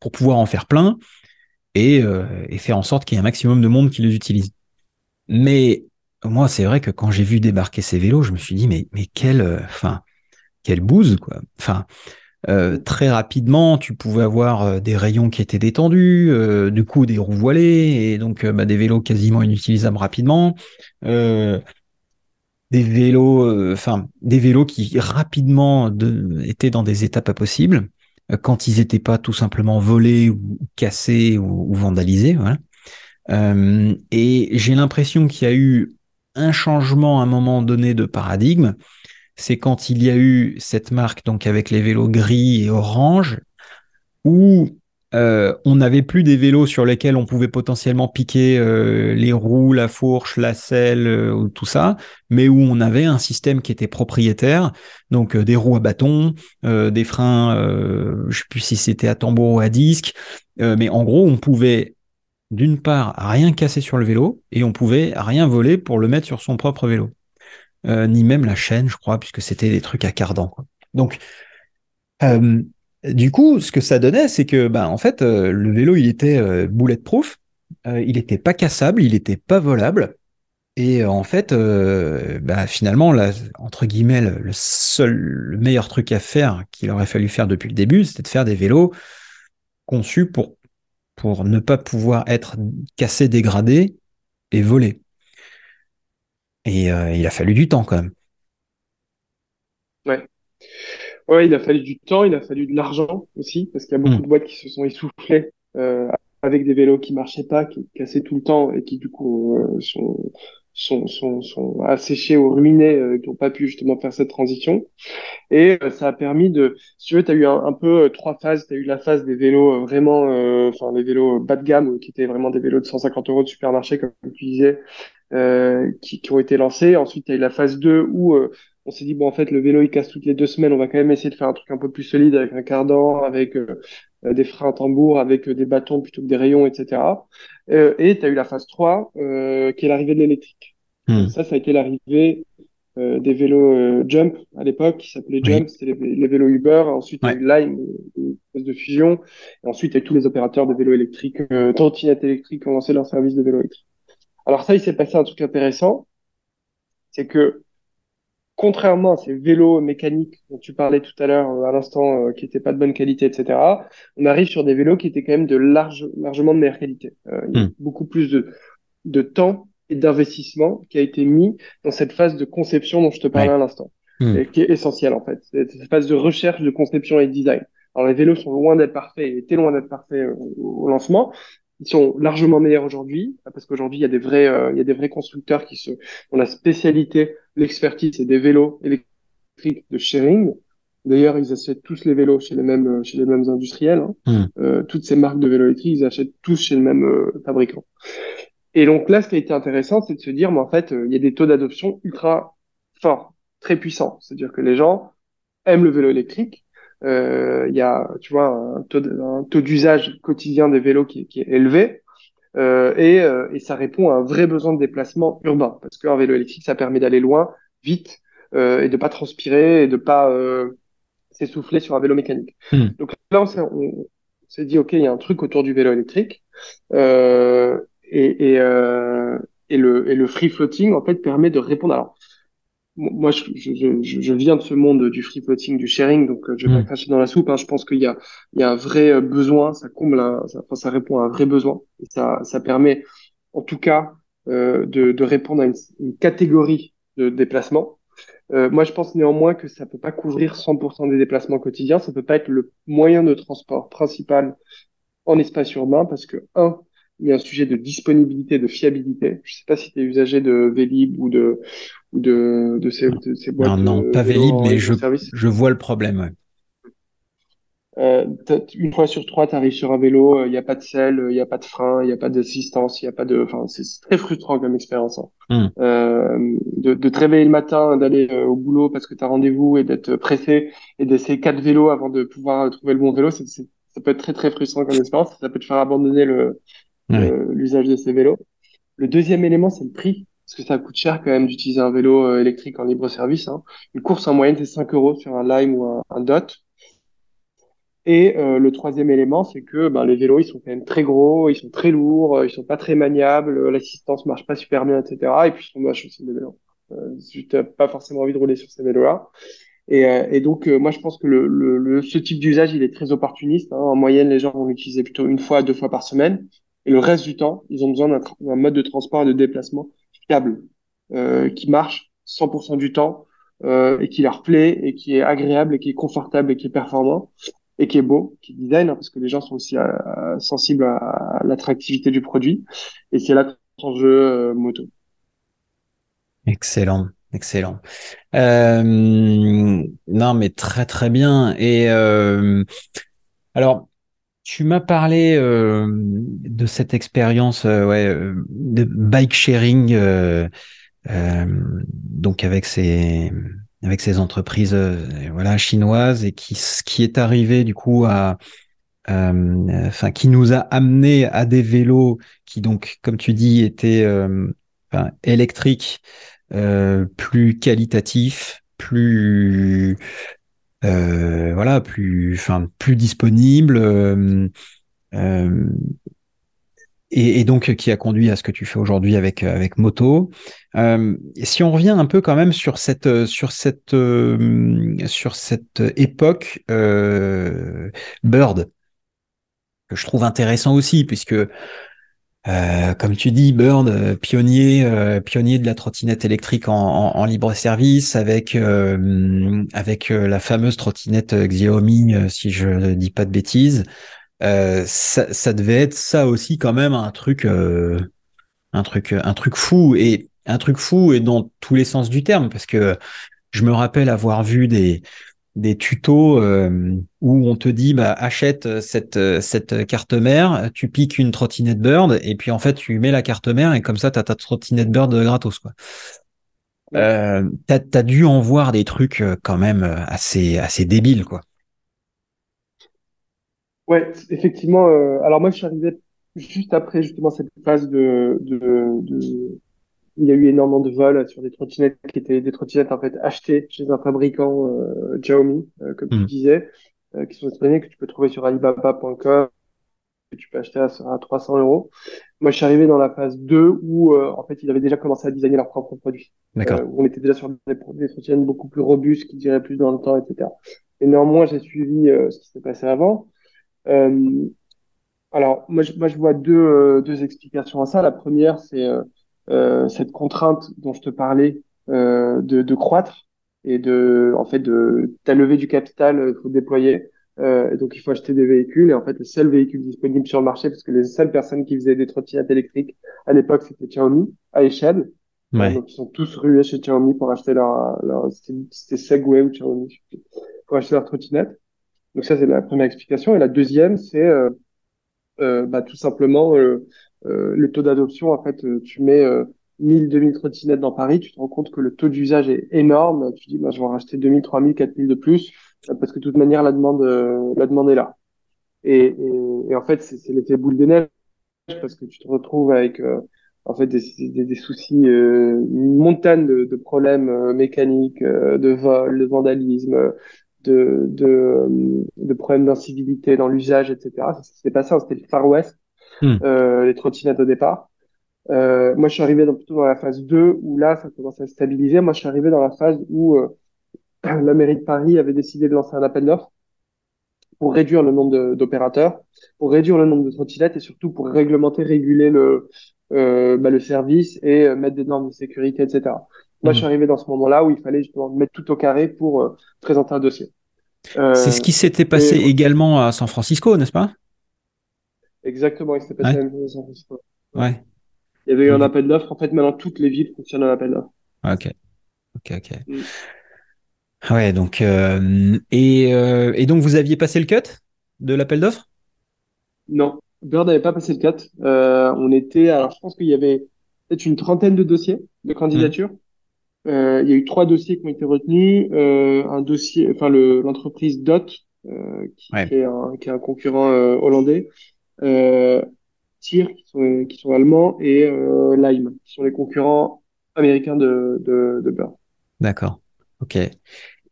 pour pouvoir en faire plein et, euh, et faire en sorte qu'il y ait un maximum de monde qui les utilise. Mais moi, c'est vrai que quand j'ai vu débarquer ces vélos, je me suis dit mais mais quelle euh, enfin quelle bouse quoi. Enfin euh, très rapidement, tu pouvais avoir des rayons qui étaient détendus, du coup des roues voilées et donc bah, des vélos quasiment inutilisables rapidement. Des vélos, euh, enfin des vélos qui rapidement étaient dans des étapes impossibles euh, quand ils n'étaient pas tout simplement volés ou cassés ou, vandalisés. Voilà. Euh, et j'ai l'impression qu'il y a eu un changement à un moment donné de paradigme. C'est quand il y a eu cette marque donc avec les vélos gris et orange où euh, on n'avait plus des vélos sur lesquels on pouvait potentiellement piquer euh, les roues, la fourche, la selle, euh, tout ça, mais où on avait un système qui était propriétaire, donc des roues à bâton, des freins, je sais plus si c'était à tambour ou à disque, mais en gros on pouvait d'une part rien casser sur le vélo et on pouvait rien voler pour le mettre sur son propre vélo, ni même la chaîne, je crois, puisque c'était des trucs à cardan. Donc du coup, ce que ça donnait, c'est que, ben, en fait, euh, le vélo, il était euh, bulletproof, euh, il n'était pas cassable, il n'était pas volable. Et en fait, bah, finalement, entre guillemets, le, seul, le meilleur truc à faire qu'il aurait fallu faire depuis le début, c'était de faire des vélos conçus pour, pour ne pas pouvoir être cassés, dégradés et volés. Et il a fallu du temps quand même. Ouais. Ouais, il a fallu du temps, il a fallu de l'argent aussi, parce qu'il y a beaucoup hmm. de boîtes qui se sont essoufflées euh, avec des vélos qui marchaient pas, qui cassaient tout le temps et qui du coup euh, sont, sont, sont, sont asséchés ou ruinés, euh, qui n'ont pas pu justement faire cette transition. Et euh, ça a permis de, si tu veux, tu as eu un, peu euh, trois phases. Tu as eu la phase des vélos vraiment, enfin les vélos bas de gamme, qui étaient vraiment des vélos de 150 euros de supermarché, comme tu disais, qui, qui ont été lancés. Ensuite, tu as eu la phase 2 où on s'est dit bon en fait le vélo il casse toutes les deux semaines, on va quand même essayer de faire un truc un peu plus solide avec un cardan, avec euh, euh, des freins à tambour, avec euh, des bâtons plutôt que des rayons, etc. et tu as eu la phase 3 qui est l'arrivée de l'électrique. Hmm. Ça, ça a été l'arrivée des vélos Jump à l'époque, qui s'appelaient Jump, c'était les, vélos Uber. Ensuite, il y a eu Lime, une de fusion. Et ensuite, il y a eu tous les opérateurs de vélos électriques, euh, trottinettes électriques qui ont lancé leur service de vélo électrique. Alors ça, il s'est passé un truc intéressant, c'est que contrairement à ces vélos mécaniques dont tu parlais tout à l'heure euh, à l'instant, euh, qui n'étaient pas de bonne qualité, etc., on arrive sur des vélos qui étaient quand même de large, largement de meilleure qualité. Euh, il y a hmm. beaucoup plus de, de temps et d'investissement qui a été mis dans cette phase de conception dont je te parlais à l'instant, et qui est essentielle en fait. Cette phase de recherche, de conception et de design. Alors les vélos sont loin d'être parfaits, étaient loin d'être parfaits au lancement, ils sont largement meilleurs aujourd'hui parce qu'aujourd'hui il y a des vrais euh, il y a des vrais constructeurs qui se ont la spécialité l'expertise c'est des vélos électriques de sharing d'ailleurs ils achètent tous les vélos chez les mêmes chez les mêmes industriels hein. Hmm. euh, toutes ces marques de vélos électriques ils achètent tous chez le même euh, fabricant et donc là ce qui a été intéressant c'est de se dire mais en fait euh, il y a des taux d'adoption ultra forts très puissants c'est-à-dire que les gens aiment le vélo électrique euh, il y a, tu vois, un taux, d'usage quotidien des vélos qui, qui est élevé. Euh, et, euh, et, ça répond à un vrai besoin de déplacement urbain parce qu'un vélo électrique ça permet d'aller loin vite euh, et de pas transpirer et de pas euh, s'essouffler sur un vélo mécanique. Hmm. Donc là on s'est dit ok il y a un truc autour du vélo électrique et, et, et, le, et le free floating en fait permet de répondre. Alors moi, je, je, je, viens de ce monde du free floating, du sharing, donc euh, je vais pas mm. cracher dans la soupe. Hein. Je pense qu'il y a, il y a un vrai euh, besoin, ça comble, ça, ça, répond à un vrai besoin. Et ça, ça permet, en tout cas, euh, de, de, répondre à une, une, catégorie de déplacements. Euh, moi, je pense néanmoins que ça peut pas couvrir 100% des déplacements quotidiens. Ça peut pas être le moyen de transport principal en espace urbain parce que un, il y a un sujet de disponibilité, de fiabilité. Je sais pas si tu es usager de Vélib ou de ou de, de, ces, de ces boîtes. Non, non, pas Vélib, mais je, je vois le problème. Euh, une fois sur trois, tu arrives sur un vélo, il euh, n'y a pas de selle, il n'y a pas de frein, il n'y a pas d'assistance, il n'y a pas de. Enfin, c'est très frustrant comme expérience. Hein. Hmm. Euh, de, de, te réveiller le matin, d'aller euh, au boulot parce que tu as rendez-vous et d'être pressé et d'essayer quatre vélos avant de pouvoir trouver le bon vélo, c'est, ça peut être très très frustrant comme expérience. Ça peut te faire abandonner le, l'usage de ces vélos. Le deuxième élément, c'est le prix, parce que ça coûte cher quand même d'utiliser un vélo euh, électrique en libre service. Hein. Une course en moyenne, c'est 5 euros sur un Lime ou un, Dot. Et euh, le troisième élément, c'est que ben, les vélos, ils sont quand même très gros, ils sont très lourds, euh, ils sont pas très maniables, l'assistance marche pas super bien, etc. Et puis ils sont moches aussi vélos. Tu n'as pas forcément envie de rouler sur ces vélos-là. Et, donc, moi, je pense que ce type d'usage, il est très opportuniste. Hein. En moyenne, les gens vont l'utiliser plutôt une fois, deux fois par semaine. Et le reste du temps, ils ont besoin d'un mode de transport et de déplacement euh, qui marche 100% du temps euh, et qui leur plaît et qui est agréable et qui est confortable et qui est performant et qui est beau, qui est design, hein, parce que les gens sont aussi euh, sensibles à, l'attractivité du produit. Et c'est là ton jeu moto. Excellent. Excellent. Non, mais très très bien. Et alors, tu m'as parlé euh, de cette expérience euh, ouais, euh, de bike sharing, donc avec ces avec ces entreprises voilà chinoises et qui qui est arrivé du coup à enfin qui nous a amené à des vélos qui donc comme tu dis étaient électriques plus qualitatifs plus euh, voilà, plus, enfin, plus disponible. Euh, euh, et, donc qui a conduit à ce que tu fais aujourd'hui avec avec Moto. si on revient un peu quand même sur cette sur cette sur cette époque Bird que je trouve intéressant aussi puisque euh, comme tu dis, Bird, euh, pionnier, euh, pionnier de la trottinette électrique en, libre service, avec avec la fameuse trottinette Xiaomi, si je ne dis pas de bêtises. Ça, ça, devait être ça aussi quand même un truc, un truc, un truc fou et un truc fou et dans tous les sens du terme, parce que je me rappelle avoir vu des des tutos euh, où on te dit bah, achète cette, cette carte mère, tu piques une trottinette Bird et puis en fait tu mets la carte mère et comme ça tu as ta trottinette Bird gratos quoi. Euh, t'as as dû en voir des trucs euh, quand même assez assez débiles quoi. Ouais, effectivement. alors moi je suis arrivé juste après justement cette phase de, de, de il y a eu énormément de vols sur des trottinettes qui étaient des trottinettes en fait achetées chez un fabricant euh, Xiaomi, euh, comme tu hmm. disais, euh, qui sont disponibles que tu peux trouver sur Alibaba.com, que tu peux acheter à, 300 euros. Moi, je suis arrivé dans la phase 2 où en fait ils avaient déjà commencé à designer leurs propres produits. D'accord. on était déjà sur des, des trottinettes beaucoup plus robustes, qui diraient plus dans le temps, etc. Et néanmoins, j'ai suivi ce qui s'est passé avant. alors, moi je, moi, je vois deux, deux explications à ça. La première, c'est euh, cette contrainte dont je te parlais euh, de, de, croître et de, en fait, de ta levée du capital, il faut déployer. Euh, donc il faut acheter des véhicules et en fait le seul véhicule disponible sur le marché parce que les seules personnes qui faisaient des trottinettes électriques à l'époque c'était Xiaomi à échelle ouais. donc ils sont tous rués chez Xiaomi pour acheter leur, leur c'était Segway ou Xiaomi pour acheter leur trottinette donc ça c'est la première explication et la deuxième c'est euh, euh, bah, tout simplement euh, euh, le taux d'adoption, en fait, euh, tu mets 1000, 2000 trottinettes dans Paris, tu te rends compte que le taux d'usage est énorme. Tu dis, bah, je vais en racheter 2000, 3000, 4000 de plus, parce que de toute manière, la demande, la demande est là. Et, et, et en fait, c'est l'effet boule de neige, parce que tu te retrouves avec en fait des, des, des soucis, euh, une montagne de, de problèmes mécaniques, de vol, de vandalisme, de, de, de problèmes d'incivilité dans l'usage, etc. Ça s'est passé, c'était le Far West. Hmm. euh, les trottinettes au départ. Euh, moi, je suis arrivé dans, plutôt dans la phase 2 où là, ça commence à se stabiliser. Moi, je suis arrivé dans la phase où euh, la mairie de Paris avait décidé de lancer un appel d'offres pour réduire le nombre d'opérateurs, pour réduire le nombre de trottinettes et surtout pour réglementer, réguler le, euh, bah, le service et euh, mettre des normes de sécurité, etc. Moi, je suis hmm. arrivé dans ce moment-là où il fallait justement mettre tout au carré pour euh, présenter un dossier. C'est ce qui s'était passé également à San Francisco, n'est-ce pas? Exactement, il s'est passé à San Francisco. Ouais. Il y avait eu un appel d'offres. En fait, maintenant, toutes les villes fonctionnent en appel d'offres. Ok. Ok, ok. Mm. Ouais, donc, euh, et, euh, et donc, vous aviez passé le cut de l'appel d'offres? Non, Bird n'avait pas passé le cut. Euh, on était, alors je pense qu'il y avait peut-être une trentaine de dossiers de candidature. Euh, il y a eu trois dossiers qui ont été retenus. Euh, un dossier, enfin l'entreprise Dot, euh, qui, qui, est un, qui, est un, concurrent hollandais, euh, TIR qui sont, qui sont allemands et Lime qui sont les concurrents américains de, de, de Bird. D'accord. Ok.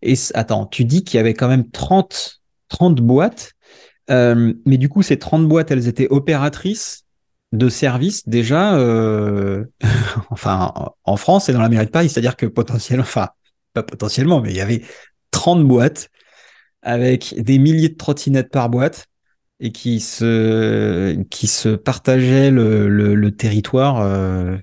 Et attends, tu dis qu'il y avait quand même 30, 30 boîtes, mais du coup, ces 30 boîtes, elles étaient opératrices de services déjà, euh, enfin, en France et dans la mairie de Paris. C'est-à-dire que potentiellement, enfin, pas potentiellement, mais il y avait 30 boîtes avec des milliers de trottinettes par boîte et qui se, qui se partageaient le, le, le territoire. Euh,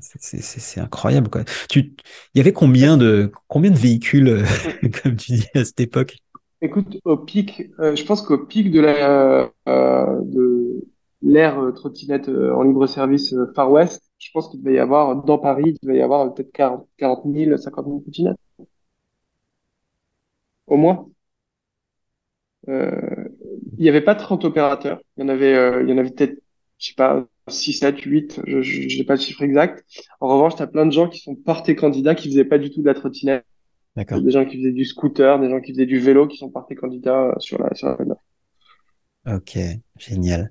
c'est incroyable quoi. Tu, il y avait combien de combien de véhicules, euh, comme tu dis à cette époque? Écoute, au pic, euh, je pense qu'au pic de la euh, de l'ère trottinette en libre service Far West, je pense qu'il devait y avoir dans Paris, il devait y avoir peut-être 40, 40 000, 50 000 trottinettes, au moins. Euh, il n'y avait pas 30 opérateurs. Il y en avait, euh, il y en avait peut-être, je sais pas, 6, 7, 8, je n'ai pas le chiffre exact. En revanche, tu as plein de gens qui sont portés candidats qui faisaient pas du tout de la trottinette. D'accord. Des gens qui faisaient du scooter, des gens qui faisaient du vélo qui sont portés candidats euh, sur la, sur la Ok, génial.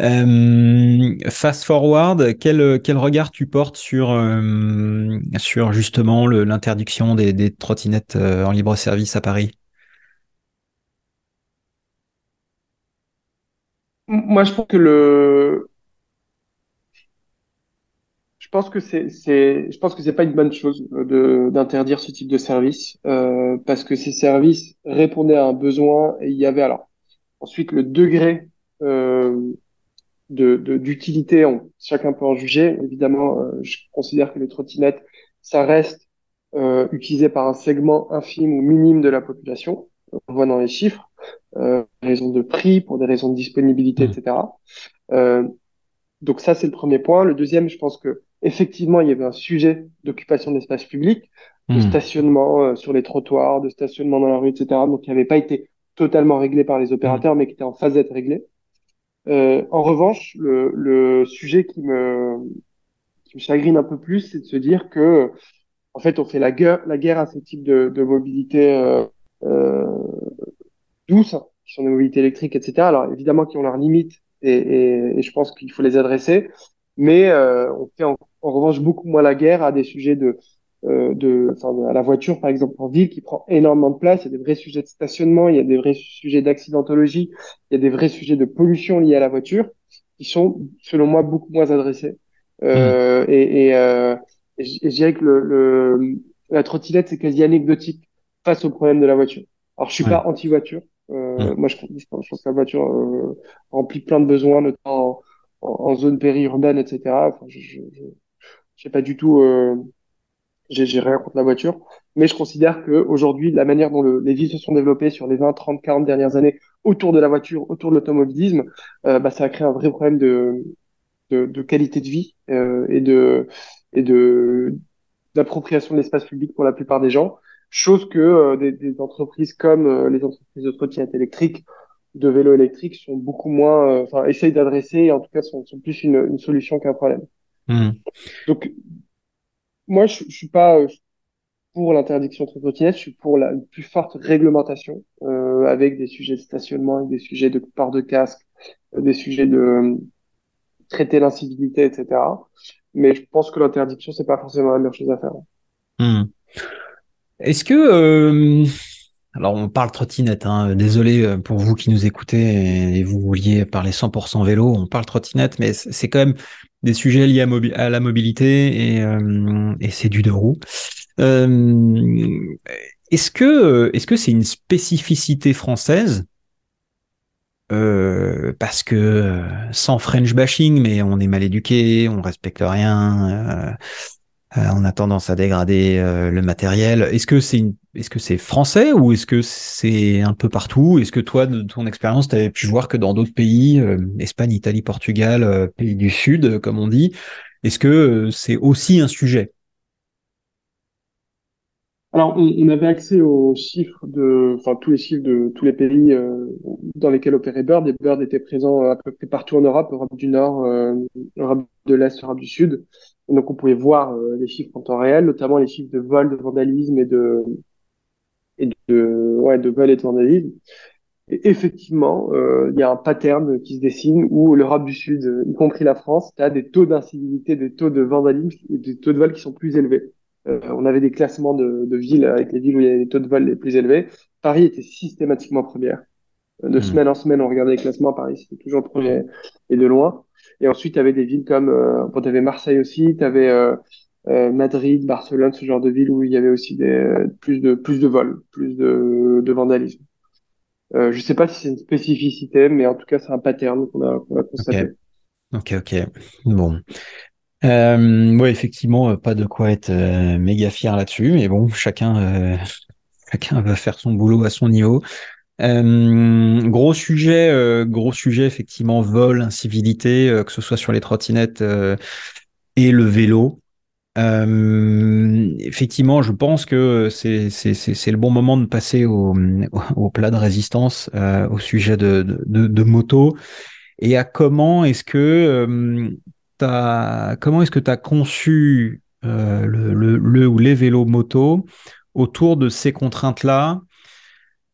Euh, fast forward, quel, quel regard tu portes sur, euh, sur justement l'interdiction des, des trottinettes euh, en libre service à Paris? Moi, je pense que le, pense que c'est, je pense que c'est pas une bonne chose d'interdire ce type de service parce que ces services répondaient à un besoin et il y avait alors ensuite le degré de, de- d'utilité, on- chacun peut en juger. Évidemment, euh, je considère que les trottinettes, ça reste euh, utilisé par un segment infime ou minime de la population. On voit dans les chiffres, euh, raisons de prix, pour des raisons de disponibilité, Mm. etc. Euh, donc ça, c'est le premier point. Le deuxième, je pense que effectivement, il y avait un sujet d'occupation de l'espace public, de Hmm. stationnement euh, sur les trottoirs, de stationnement dans la rue, etc. Donc qui n'avait pas été totalement réglé par les opérateurs, mais qui était en phase d'être réglé. Euh, en revanche, le, sujet qui me, chagrine un peu plus, c'est de se dire que, en fait, on fait la guerre, la guerre à ce type de, de mobilité euh, euh, douce, hein, qui sont des mobilités électriques, etc. Alors évidemment, qui ont leurs limites, et, et, et je pense qu'il faut les adresser, mais euh, on fait en, revanche beaucoup moins la guerre à des sujets de, de, enfin, à la voiture, par exemple, en ville, qui prend énormément de place. Il y a des vrais sujets de stationnement, il y a des vrais sujets d'accidentologie, il y a des vrais sujets de pollution liés à la voiture, qui sont, selon moi, beaucoup moins adressés. Euh, et, et, euh, et je dirais que le, le, la trottinette, c'est quasi anecdotique face au problème de la voiture. Alors, je suis Ouais. pas anti-voiture. Euh, Moi, je, je pense que la voiture euh, remplit plein de besoins, notamment en, en, en zone périurbaine, etc. Enfin, je, je, je, je sais pas du tout. Euh, j'ai rien contre la voiture, mais je considère que aujourd'hui, la manière dont le, les villes se sont développées sur les 20, 30, 40 dernières années autour de la voiture, autour de l'automobilisme, euh, bah, ça a créé un vrai problème de, de, de qualité de vie euh, et de et de d'appropriation de l'espace public pour la plupart des gens. Chose que euh, des, des entreprises comme les entreprises de trottinettes électriques, de vélos électriques sont beaucoup moins, enfin, essayent d'adresser et en tout cas sont, sont plus une, une solution qu'un problème. Hmm. Donc, moi, je, je suis pas euh, pour l'interdiction de trottinettes, je suis pour la une plus forte réglementation euh, avec des sujets de stationnement, avec des sujets de port de casque, euh, des sujets de traiter l'incivilité, etc. Mais je pense que l'interdiction, c'est pas forcément la meilleure chose à faire. Hmm. Est-ce que alors on parle trottinette, hein, désolé pour vous qui nous écoutez et vous vouliez parler 100% vélo, on parle trottinette, mais c'est quand même des sujets liés à, la mobilité et, euh, et c'est du deux roues. Euh, est-ce que est-ce que c'est une spécificité française? Euh, parce que sans French bashing, mais on est mal éduqué, on respecte rien, on a tendance à dégrader euh, le matériel. Est-ce que c'est français ou est-ce que c'est un peu partout? Est-ce que toi, de ton expérience, tu avais pu voir que dans d'autres pays, euh, Espagne, Italie, Portugal, euh, pays du Sud, euh, comme on dit, est-ce que euh, c'est aussi un sujet? Alors, on, avait accès aux chiffres de, enfin, tous les chiffres de tous les pays euh, dans lesquels opérait Bird. Et Bird était présent à peu près partout en Europe, Europe du Nord, euh, Europe de l'Est, Europe du Sud. Donc, on pouvait voir euh, les chiffres en temps réel, notamment les chiffres de vol, de vandalisme et de, et de, ouais, de vol et de vandalisme. Et effectivement, euh, il y a un pattern qui se dessine où l'Europe du Sud, euh, y compris la France, a des taux d'incivilité, des taux de vandalisme et des taux de vol qui sont plus élevés. On avait des classements de, de villes avec les villes où il y avait les taux de vol les plus élevés. Paris était systématiquement première. De Mm. semaine en semaine, on regardait les classements. Paris, c'était toujours le premier et de loin. Et ensuite, tu avais des villes comme, euh, bon, tu avais Marseille aussi, tu avais euh, euh, Madrid, Barcelone, ce genre de villes où il y avait aussi des, plus de, plus de vols, plus de, de vandalisme. Euh, je sais pas si c'est une spécificité, mais en tout cas, c'est un pattern qu'on a, constaté. Ok, ok. Bon. Euh, ouais, effectivement, pas de quoi être méga fier là-dessus, mais bon, chacun, chacun va faire son boulot à son niveau. Euh, gros sujet, euh, gros sujet, effectivement, vol, incivilité, euh, que ce soit sur les trottinettes et le vélo. Effectivement, je pense que c'est le bon moment de passer au plat de résistance au sujet de moto et à comment est-ce que t'as comment est-ce que tu as conçu le, le, ou les vélos moto autour de ces contraintes-là euh,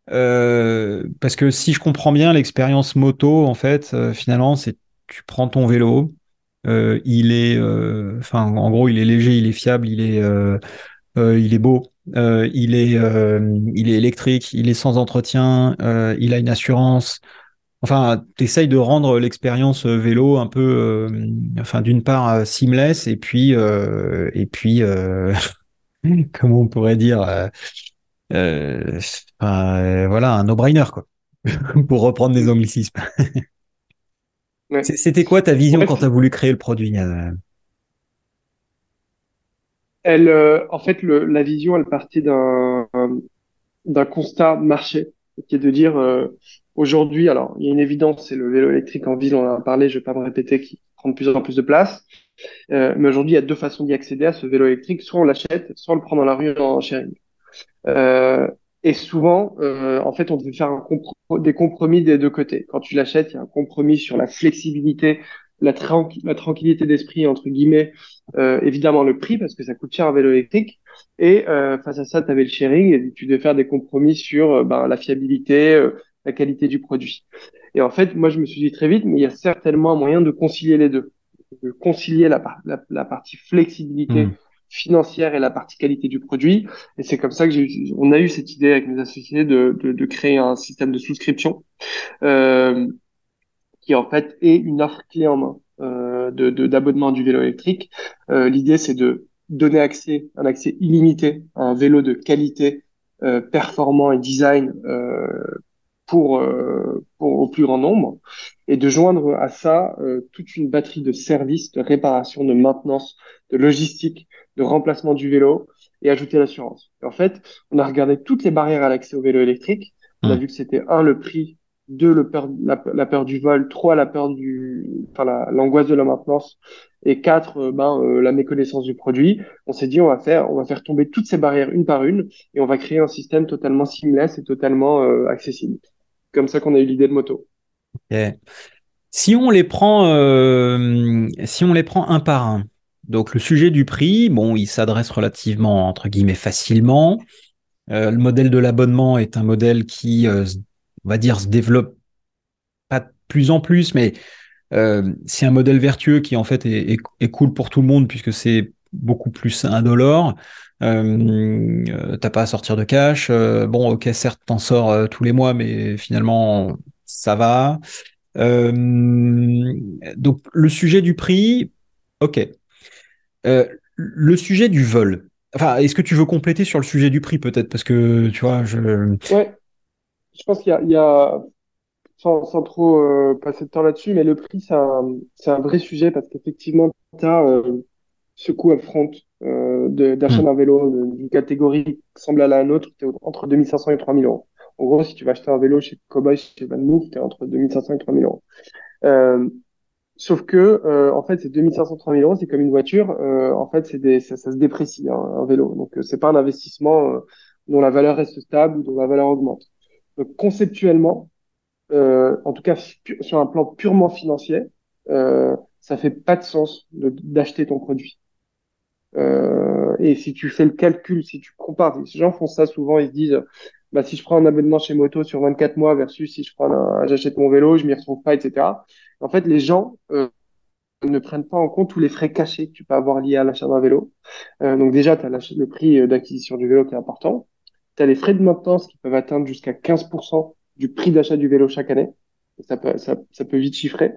parce que si je comprends bien l'expérience moto, en fait, euh, finalement, c'est tu prends ton vélo, euh, il est, euh, enfin, en gros, il est léger, il est fiable, il est, euh, euh, il est beau, euh, il est, euh, il est électrique, il est sans entretien, euh, il a une assurance, Enfin, tu essayes de rendre l'expérience vélo un peu, enfin, d'une part seamless et puis, et puis, comment on pourrait dire, voilà, un no-brainer quoi, pour reprendre des anglicismes. C'était quoi ta vision quand tu as voulu créer le produit elle, en fait, la vision, elle partait d'un d'un constat de marché, qui est de dire euh, aujourd'hui, alors il y a une évidence, c'est le vélo électrique en ville, on en a parlé, je vais pas me répéter, qui prend de plus en plus de place. Euh, mais aujourd'hui, il y a deux façons d'y accéder à ce vélo électrique. Soit on l'achète, soit on le prend dans la rue en sharing. Euh, et souvent, euh, en fait, on devait faire des compromis des deux côtés. Quand tu l'achètes, il y a un compromis sur la flexibilité, la, tranquillité d'esprit, entre guillemets, euh, évidemment le prix, parce que ça coûte cher un vélo électrique. Et face à ça, tu avais le sharing et tu devais faire des compromis sur ben, la fiabilité, la qualité du produit. Et en fait, moi, je me suis dit très vite, mais il y a certainement un moyen de concilier les deux, de concilier la partie flexibilité. Mmh. Financière et la partie qualité du produit. Et c'est comme ça que j'ai on a eu cette idée avec mes associés de, de, de créer un système de souscription euh, qui en fait est une offre clé en main euh, de d'abonnement du vélo électrique. Euh, L'idée, c'est de donner accès, un accès illimité à un vélo de qualité, euh, performant et design euh, pour, euh, pour au plus grand nombre, et de joindre à ça euh, toute une batterie de services, de réparation, de maintenance, de logistique, de remplacement du vélo, et ajouter l'assurance. En fait, on a regardé toutes les barrières à l'accès au vélo électrique. On a mmh. vu que c'était un le prix deux, le peur, la, peur du vol, trois, la peur du, enfin, l'angoisse de la maintenance, et quatre, euh, ben, euh, la méconnaissance du produit. On s'est dit, on va faire, on va faire tomber toutes ces barrières une par une, et on va créer un système totalement seamless et totalement euh, accessible. Comme ça qu'on a eu l'idée de moto. Si on les prend, si on les prend un par un, donc le sujet du prix, bon, il s'adresse relativement entre guillemets facilement. le modèle de l'abonnement est un modèle qui on va dire, se développe pas de plus en plus, mais euh, c'est un modèle vertueux qui en fait est, cool pour tout le monde puisque c'est beaucoup plus indolore. Euh, euh, T'as pas à sortir de cash. Euh, bon, ok, certes, t'en sors tous les mois, mais finalement, ça va. donc, le sujet du prix, ok. le sujet du vol. Enfin, est-ce que tu veux compléter sur le sujet du prix peut-être? Parce que tu vois, je. Ouais je pense qu'il y y a sans, trop euh, passer de temps là-dessus, mais le prix, c'est un, un vrai sujet parce qu'effectivement, tu as euh, ce coût upfront euh, d'achat hmm. d'un vélo d'une catégorie qui semble à la nôtre, tu entre 2500 et 3000 euros. En gros, si tu vas acheter un vélo chez Cowboy, chez Van Move, tu es entre 2500 et 3000 euros. Euh, sauf que, euh, en fait, ces 2500, 3000 euros, c'est comme une voiture. Euh, en fait, c'est des, ça, ça, se déprécie, hein, un vélo. Donc, c'est pas un investissement dont la valeur reste stable ou dont la valeur augmente. Donc, conceptuellement, euh, en tout cas sur un plan purement financier, euh, ça fait pas de sens d'acheter ton produit. Euh, et si tu fais le calcul, si tu compares, les gens font ça souvent, ils se disent, bah, si je prends un abonnement chez Moto sur 24 mois versus si je prends j'achète mon vélo, je m'y retrouve pas, etc. En fait, les gens euh, ne prennent pas en compte tous les frais cachés que tu peux avoir liés à l'achat d'un vélo. Euh, donc déjà, tu as le prix d'acquisition du vélo qui est important tu as les frais de maintenance qui peuvent atteindre jusqu'à 15% du prix d'achat du vélo chaque année. Ça peut, ça, ça peut vite chiffrer.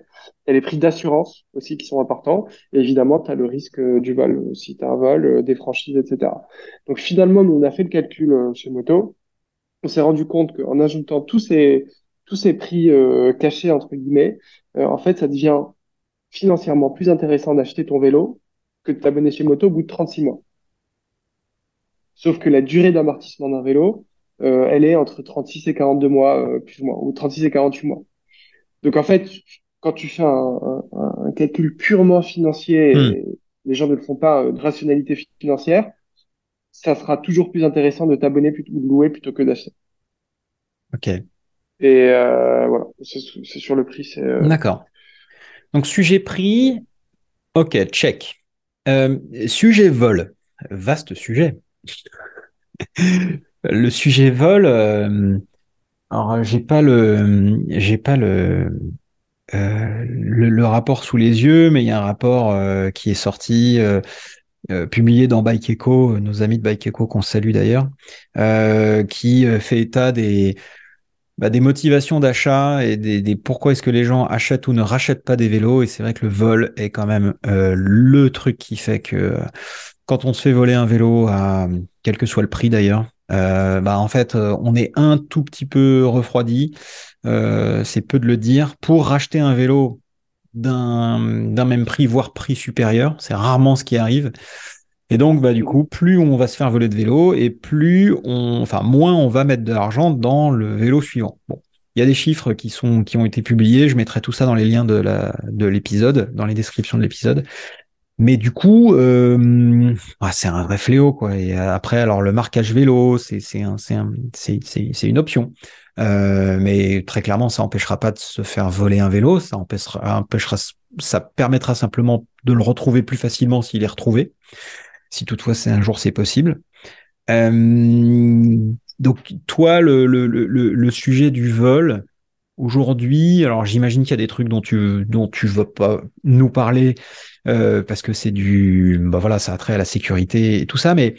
Tu as les prix d'assurance aussi qui sont importants. Et évidemment, tu as le risque euh, du vol, euh, si tu as un vol, euh, des franchises, etc. Donc finalement, on a fait le calcul chez Moto. On s'est rendu compte qu'en ajoutant tous ces, prix cachés, entre guillemets, en fait, ça devient financièrement plus intéressant d'acheter ton vélo que de t'abonner chez Moto au bout de 36 mois. Sauf que la durée d'amortissement d'un vélo, euh, elle est entre 36 et 42 mois, euh, plus ou moins, ou 36 et 48 mois. Donc en fait, quand tu fais un, un, calcul purement financier, hmm. et les gens ne le font pas euh, de rationalité financière, ça sera toujours plus intéressant de t'abonner plutôt de louer plutôt que d'acheter. Ok. Et euh, voilà, c'est sur le prix. Euh... D'accord. Donc sujet prix, ok, check. sujet vol, vaste sujet le sujet vol, alors j'ai pas le, j'ai pas le, euh, le, rapport sous les yeux, mais il y a un rapport euh, qui est sorti, publié dans Bike Echo, nos amis de Bike Echo qu'on salue d'ailleurs, qui fait état des bah, des motivations d'achat et des, pourquoi est-ce que les gens achètent ou ne rachètent pas des vélos. Et c'est vrai que le vol est quand même euh, le truc qui fait que quand on se fait voler un vélo, quel que soit le prix d'ailleurs, euh, bah en fait, on est un tout petit peu refroidi. Euh, c'est peu de le dire. Pour racheter un vélo d'un même prix, voire prix supérieur, c'est rarement ce qui arrive. Et donc, bah, du coup, plus on va se faire voler de vélo et plus enfin, moins on va mettre de l'argent dans le vélo suivant. Bon. Il y a des chiffres qui sont, qui ont été publiés. Je mettrai tout ça dans les liens de la, de l'épisode, dans les descriptions de l'épisode. Mais du coup, euh, ah, c'est un vrai fléau, quoi. Et après, alors le marquage vélo, c'est c'est c'est une option. Euh, mais très clairement, ça empêchera pas de se faire voler un vélo. Ça empêchera, empêchera, ça permettra simplement de le retrouver plus facilement s'il est retrouvé si toutefois c'est un jour c'est possible. Euh, donc toi, le, le, le, le, sujet du vol, aujourd'hui, alors j'imagine qu'il y a des trucs dont tu dont tu vas pas nous parler euh, parce que c'est du, bah voilà, ça a trait à la sécurité et tout ça, mais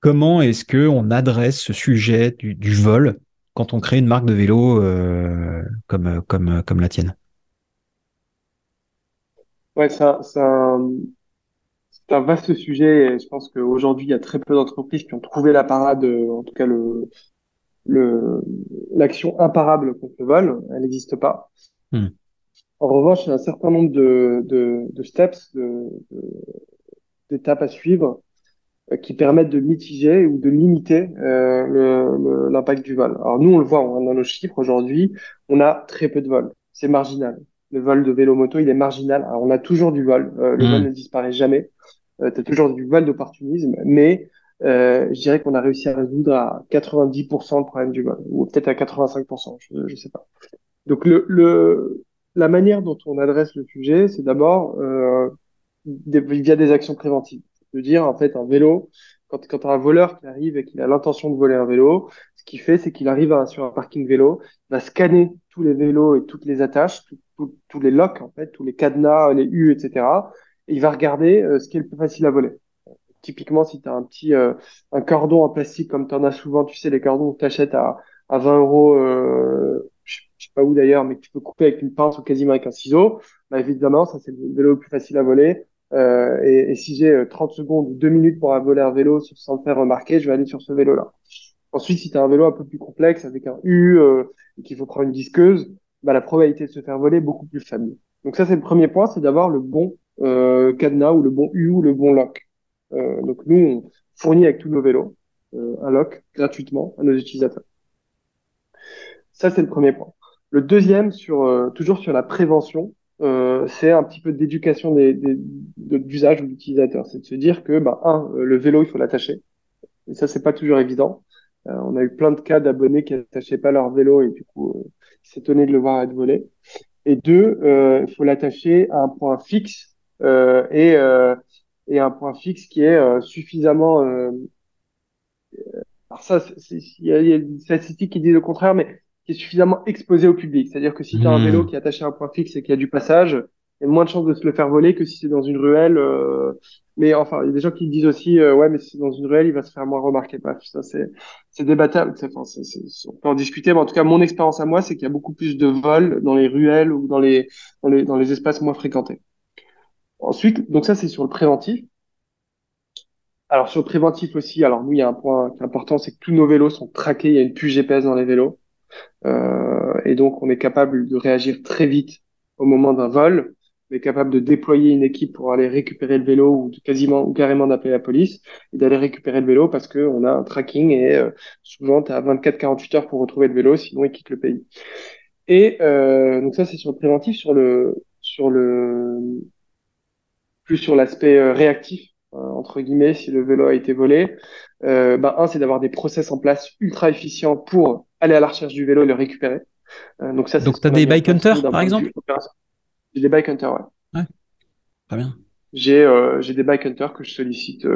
comment est-ce que on adresse ce sujet du, vol quand on crée une marque de vélo euh, comme comme comme la tienne? Ouais, c'est un vaste sujet et je pense qu'aujourd'hui, il y a très peu d'entreprises qui ont trouvé la parade, en tout cas le, l'action imparable contre le vol, elle n'existe pas. Hmm. En revanche, il y a un certain nombre de, de, de steps, de, d'étapes à suivre euh, qui permettent de mitiger ou de limiter euh, l'impact du vol. Alors nous, on le voit on, dans nos chiffres aujourd'hui, on a très peu de vols. C'est marginal. Le vol de vélo moto, il est marginal. Alors, on a toujours du vol. Euh, le vol hmm. ne disparaît jamais. Euh, tu as toujours du vol d'opportunisme, mais euh, je dirais qu'on a réussi à résoudre à 90% le problème du vol, ou peut-être à 85%, je ne sais pas. Donc le, le, la manière dont on adresse le sujet, c'est d'abord euh, via des actions préventives. De dire en fait un vélo, quand, quand un voleur qui arrive et qu'il a l'intention de voler un vélo, ce qu'il fait, c'est qu'il arrive sur un parking vélo, il va scanner tous les vélos et toutes les attaches, tous les locks en fait, tous les cadenas, les U, etc il va regarder euh, ce qui est le plus facile à voler. Typiquement, si tu as un petit euh, un cordon en plastique comme tu en as souvent, tu sais, les cordons que tu achètes à, à 20 euros, euh, je sais pas où d'ailleurs, mais que tu peux couper avec une pince ou quasiment avec un ciseau, bah, évidemment, ça c'est le vélo le plus facile à voler. Euh, et, et, si j'ai 30 secondes ou 2 minutes pour voler un vélo sans me faire remarquer, je vais aller sur ce vélo-là. Ensuite, si tu as un vélo un peu plus complexe avec un U euh, et qu'il faut prendre une disqueuse, bah, la probabilité de se faire voler est beaucoup plus faible. Donc ça, c'est le premier point, c'est d'avoir le bon euh, cadenas ou le bon U ou le bon lock. Euh, donc nous, on fournit avec tous nos vélos euh, un lock gratuitement à nos utilisateurs. Ça, c'est le premier point. Le deuxième, sur toujours sur la prévention, euh, c'est un petit peu d'éducation des, des, d'usage de l'utilisateur. C'est de se dire que, bah, un, le vélo, il faut l'attacher. Et ça, c'est pas toujours évident. Euh, on a eu plein de cas d'abonnés qui n'attachaient pas leur vélo et du coup, euh, s'étonnaient de le voir être volé. Et deux, il faut l'attacher à un point fixe euh, et, euh, et un point fixe qui est euh, suffisamment alors ça, il y, a, y a des statistiques qui disent le contraire, mais qui est suffisamment exposé au public. C'est-à-dire que si tu as un hmm. vélo qui est attaché à un point fixe et qui a du passage, il y a moins de chances de se le faire voler que si c'est dans une ruelle. Euh... Mais enfin, il y a des gens qui disent aussi, euh, ouais, mais si c'est dans une ruelle, il va se faire moins remarquer. Bref, ça c'est c'est débattable. Enfin, c on peut en discuter, mais en tout cas, mon expérience à moi, c'est qu'il y a beaucoup plus de vols dans les ruelles ou dans les dans les dans les espaces moins fréquentés. Ensuite, donc ça, c'est sur le préventif. Alors sur le préventif aussi, alors nous, il y a un point qui est important, c'est que tous nos vélos sont traqués, il y a une puce GPS dans les vélos. Euh, et donc, on est capable de réagir très vite au moment d'un vol. On est capable de déployer une équipe pour aller récupérer le vélo ou quasiment ou carrément d'appeler la police et d'aller récupérer le vélo parce qu'on a un tracking et euh, souvent, tu as 24-48 heures pour retrouver le vélo, sinon il quitte le pays. Et euh, donc ça, c'est sur le préventif. Sur le, sur le plus sur l'aspect euh, réactif, euh, entre guillemets, si le vélo a été volé. Euh, ben, un, c'est d'avoir des process en place ultra efficients pour aller à la recherche du vélo et le récupérer. donc ça, donc tu as des bike hunters, par exemple J'ai des bike hunters, ouais. Ouais, très bien. J'ai j'ai des bike hunters que je sollicite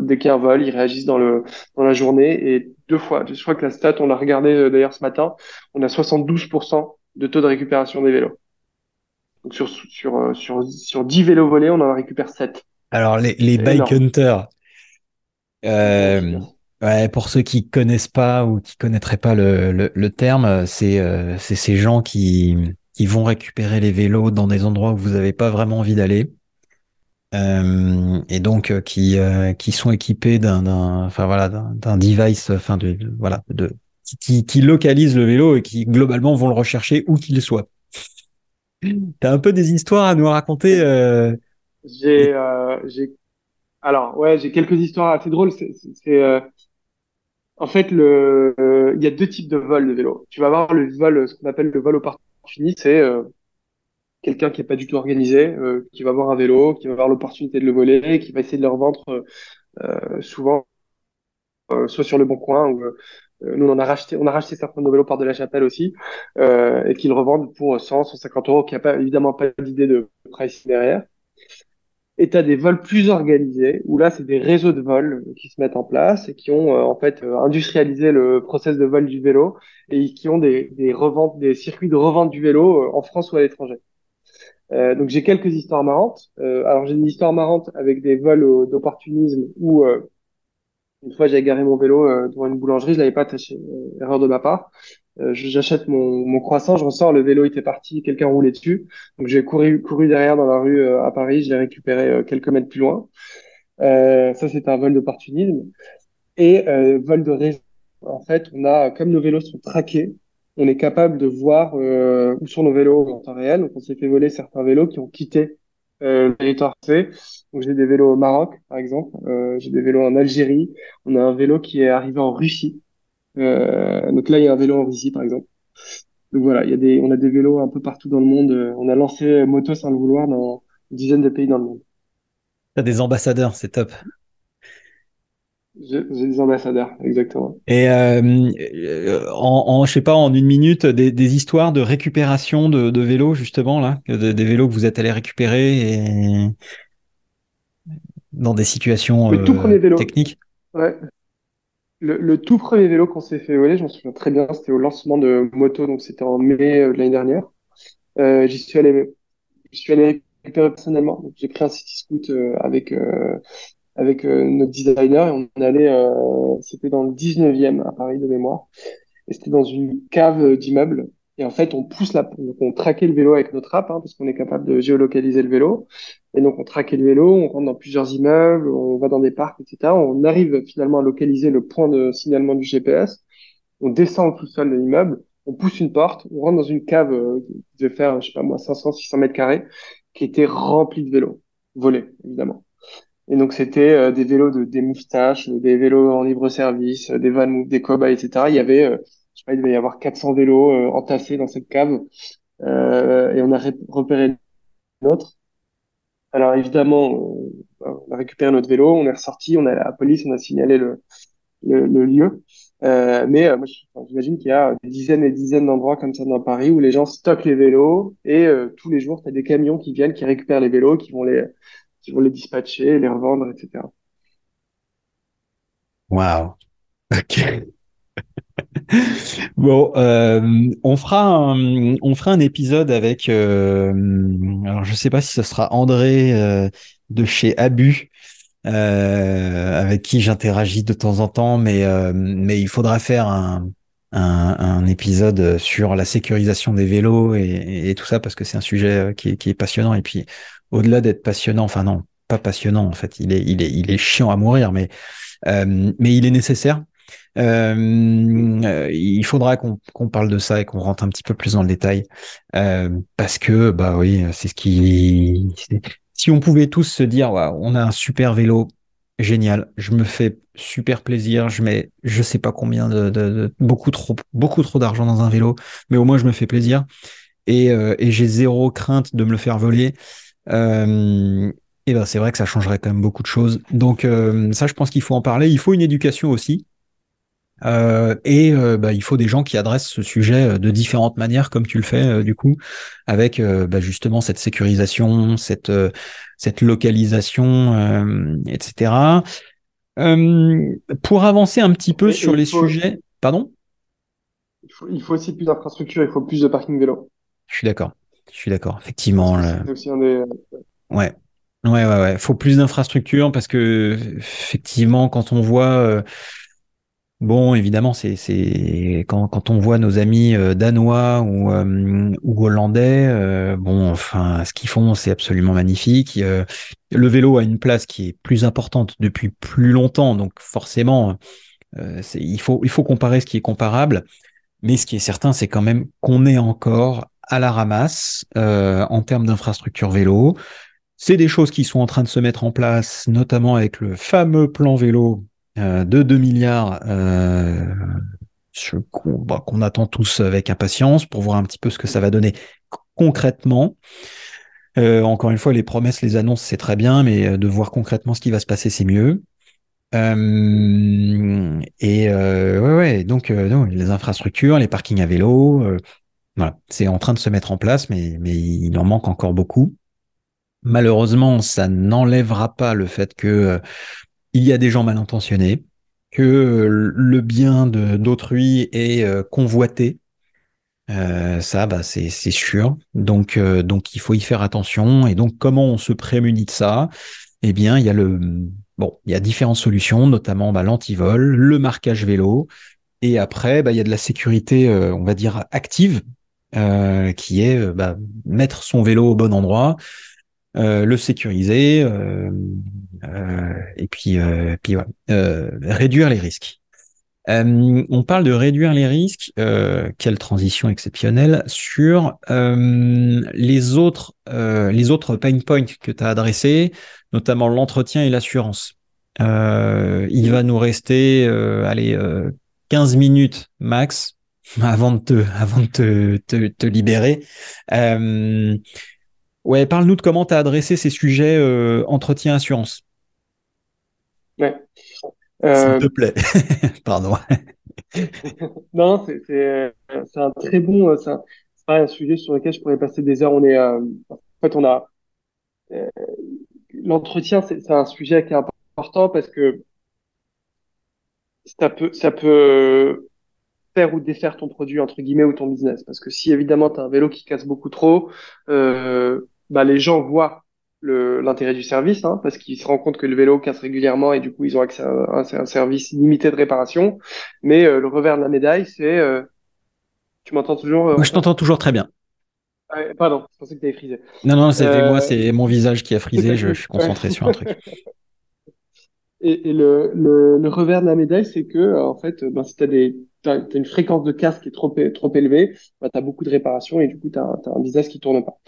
dès qu'il y a un vol, ils réagissent dans le dans la journée et deux fois. Je crois que la stat, on l'a regardé d'ailleurs ce matin, on a 72% de taux de récupération des vélos. Donc sur, sur, euh, sur, sur 10 vélos volés, on en récupère 7. Alors les, les bike hunters, euh, Ouais, pour ceux qui connaissent pas ou qui connaîtraient pas le, le, le terme, c'est euh, c'est ces gens qui, qui vont récupérer les vélos dans des endroits où vous n'avez pas vraiment envie d'aller. Euh, et donc qui qui sont équipés d'un enfin voilà d'un device enfin de, voilà de qui, qui localise le vélo et qui globalement vont le rechercher où qu'il soit. T'as un peu des histoires à nous raconter. Euh... J'ai j'ai alors ouais j'ai quelques histoires assez drôles. C'est en fait le il y a deux types de vols de vélo. Tu vas avoir le vol ce qu'on appelle le vol opportuniste, c'est quelqu'un qui est pas du tout organisé, euh, qui va avoir un vélo, qui va avoir l'opportunité de le voler, qui va essayer de le revendre euh, euh souvent euh, soit sur le bon coin ou nous on a racheté on a racheté certains de nos vélos par de la chapelle aussi et qui le revendent pour 100 150 euros qui a pas évidemment pas d'idée de price derrière et tu as des vols plus organisés où là c'est des réseaux de vols qui se mettent en place et qui ont en fait industrialisé le process de vol du vélo et qui ont des, des reventes des circuits de revente du vélo en France ou à l'étranger euh, donc j'ai quelques histoires marrantes. Euh, alors j'ai une histoire marrante avec des vols d'opportunisme où euh, une fois j'ai garé mon vélo euh, devant une boulangerie, je l'avais pas attaché, euh, erreur de ma part. J'achète mon, mon, croissant, je ressors, le vélo était parti, quelqu'un roulait dessus. Donc j'ai couru, couru derrière dans la rue à Paris, je l'ai récupéré quelques mètres plus loin. ça c'est un vol d'opportunisme. Et vol de raison. En fait, on a, comme nos vélos sont traqués, on est capable de voir euh, où sont nos vélos en temps réel. Donc, on s'est fait voler certains vélos qui ont quitté euh, le territoire C. Donc, j'ai des vélos au Maroc, par exemple. Euh, j'ai des vélos en Algérie. On a un vélo qui est arrivé en Russie. Euh, donc là, il y a un vélo en Russie, par exemple. Donc voilà, il y a des, on a des vélos un peu partout dans le monde. On a lancé Moto sans le vouloir dans une dizaine de pays dans le monde. T'as des ambassadeurs, c'est top. J'ai des ambassadeurs, exactement. Et euh, euh, en, en, je sais pas, en une minute, des, des histoires de récupération de, de vélos, justement, là, des vélos que vous êtes allé récupérer et dans des situations le tout premier vélo. Euh, techniques. Ouais. Le, le, tout premier vélo qu'on s'est fait voler, je m'en souviens très bien, c'était au lancement de moto, donc c'était en mai de l'année dernière. Euh, j'y suis allé, j'y suis allé récupérer personnellement. J'ai pris un city scoot avec avec euh, notre designer et on allait, euh, c'était dans le 19e à Paris de mémoire, et c'était dans une cave d'immeuble. Et en fait, on pousse la, on traquait le vélo avec notre app, hein, parce qu'on est capable de géolocaliser le vélo. Et donc, on traquait le vélo, on rentre dans plusieurs immeubles, on va dans des parcs, etc. On arrive finalement à localiser le point de signalement du GPS. On descend au sous-sol de l'immeuble, on pousse une porte, on rentre dans une cave euh, qui devait faire, je sais pas moi, 500, 600 mètres carrés, qui était remplie de vélos, volés, évidemment. Et donc, c'était euh, des vélos de, des moustaches, des vélos en libre service, euh, des van des cobayes, etc. Il y avait, euh, je sais pas, il devait y avoir 400 vélos entassés dans cette cave. et on a repéré notre. Alors, évidemment, on a récupéré notre vélo, on est ressorti, on a la police, on a signalé le, lieu. Euh, mais moi, j'imagine qu'il y a des dizaines et des dizaines d'endroits comme ça dans Paris où les gens stockent les vélos et tous les jours, tu as des camions qui viennent, qui récupèrent les vélos, qui vont les, qui les dispatcher, les revendre, etc. Waouh. Ok. bon, euh, on fera un, on épisode avec. Euh, alors, je sais pas si ce sera André euh, de chez Abu. avec qui j'interagis de temps en temps, mais il faudra faire un, épisode sur la sécurisation des vélos et, tout ça parce que c'est un sujet qui est, qui est passionnant et puis au-delà d'être passionnant, enfin non, pas passionnant en fait, il est, il est, il est chiant à mourir, mais, euh, mais il est nécessaire. Euh, euh il faudra qu'on parle de ça et qu'on rentre un petit peu plus dans le détail parce que bah oui, c'est ce qui. Si on pouvait tous se dire, on a un super vélo, génial, je me fais super plaisir, je mets je sais pas combien de, beaucoup trop beaucoup trop d'argent dans un vélo, mais au moins je me fais plaisir et, et j'ai zéro crainte de me le faire voler. Euh, et ben c'est vrai que ça changerait quand même beaucoup de choses. Donc euh, ça, je pense qu'il faut en parler. Il faut une éducation aussi. Euh, et euh, bah, il faut des gens qui adressent ce sujet de différentes manières, comme tu le fais du coup, avec bah, justement cette sécurisation, cette cette localisation, etc. pour avancer un petit peu sur les sujets, pardon? Il faut, il faut aussi plus d'infrastructures, il faut plus de parking vélo. Je suis d'accord. Je suis d'accord, effectivement. Ouais. Ouais, ouais, ouais. Faut plus d'infrastructures parce que effectivement, quand on voit, euh, Bon, évidemment, c'est c'est quand quand on voit nos amis euh, danois ou euh, ou hollandais, euh, bon, enfin, ce qu'ils font, c'est absolument magnifique. le vélo a une place qui est plus importante depuis plus longtemps, donc forcément, il faut il faut comparer ce qui est comparable. Mais ce qui est certain, c'est quand même qu'on est encore à la ramasse en termes d'infrastructure vélo. C'est des choses qui sont en train de se mettre en place, notamment avec le fameux plan vélo euh, de 2 milliards euh, bah, qu'on attend tous avec impatience pour voir un petit peu ce que ça va donner concrètement. Euh, encore une fois, les promesses, les annonces, c'est très bien, mais de voir concrètement ce qui va se passer, c'est mieux. et ouais, ouais, donc les infrastructures, les parkings à vélo, voilà, c'est en train de se mettre en place, mais, mais il en manque encore beaucoup. Malheureusement, ça n'enlèvera pas le fait que il y a des gens mal intentionnés, que le bien d'autrui est euh, convoité. Euh, ça, bah, c'est sûr. Donc, euh, donc, il faut y faire attention. Et donc, comment on se prémunit de ça? Eh bien, il y a le bon, il y a différentes solutions, notamment bah, l'antivol, le marquage vélo, et après, bah, il y a de la sécurité, on va dire active, qui est bah, mettre son vélo au bon endroit, le sécuriser, euh, et puis, euh, puis euh, réduire les risques. on parle de réduire les risques, quelle transition exceptionnelle, sur les, autres, les autres pain points que tu as adressés, notamment l'entretien et l'assurance. il va nous rester allez, 15 minutes max avant de te, avant de te, te, te libérer. ouais, parle-nous de comment tu as adressé ces sujets entretien-assurance. Ouais. S'il te euh, plaît. Pardon. non, c'est un très bon, euh, c'est un, un, sujet sur lequel je pourrais passer des heures. On est, euh, en fait, on a l'entretien, c'est un sujet qui est important parce que ça peut, ça peut faire ou défaire ton produit entre guillemets ou ton business. Parce que si évidemment tu as un vélo qui casse beaucoup trop, euh, bah les gens voient l'intérêt du service, hein, parce qu'ils se rendent compte que le vélo casse régulièrement et du coup ils ont accès à un, service limité de réparation. Mais euh, le revers de la médaille, c'est... Euh, tu m'entends toujours euh, Je t'entends toujours très bien. pardon, je pensais que tu avais frisé. Non, non, c'était moi, c'est mon visage qui a frisé, je, suis concentré sur un truc. Et, et le, le, le, revers de la médaille, c'est que en fait, ben, si tu as des as, une fréquence de casse qui est trop, trop élevée, bah, tu as beaucoup de réparations et du coup, tu as, un business qui tourne pas.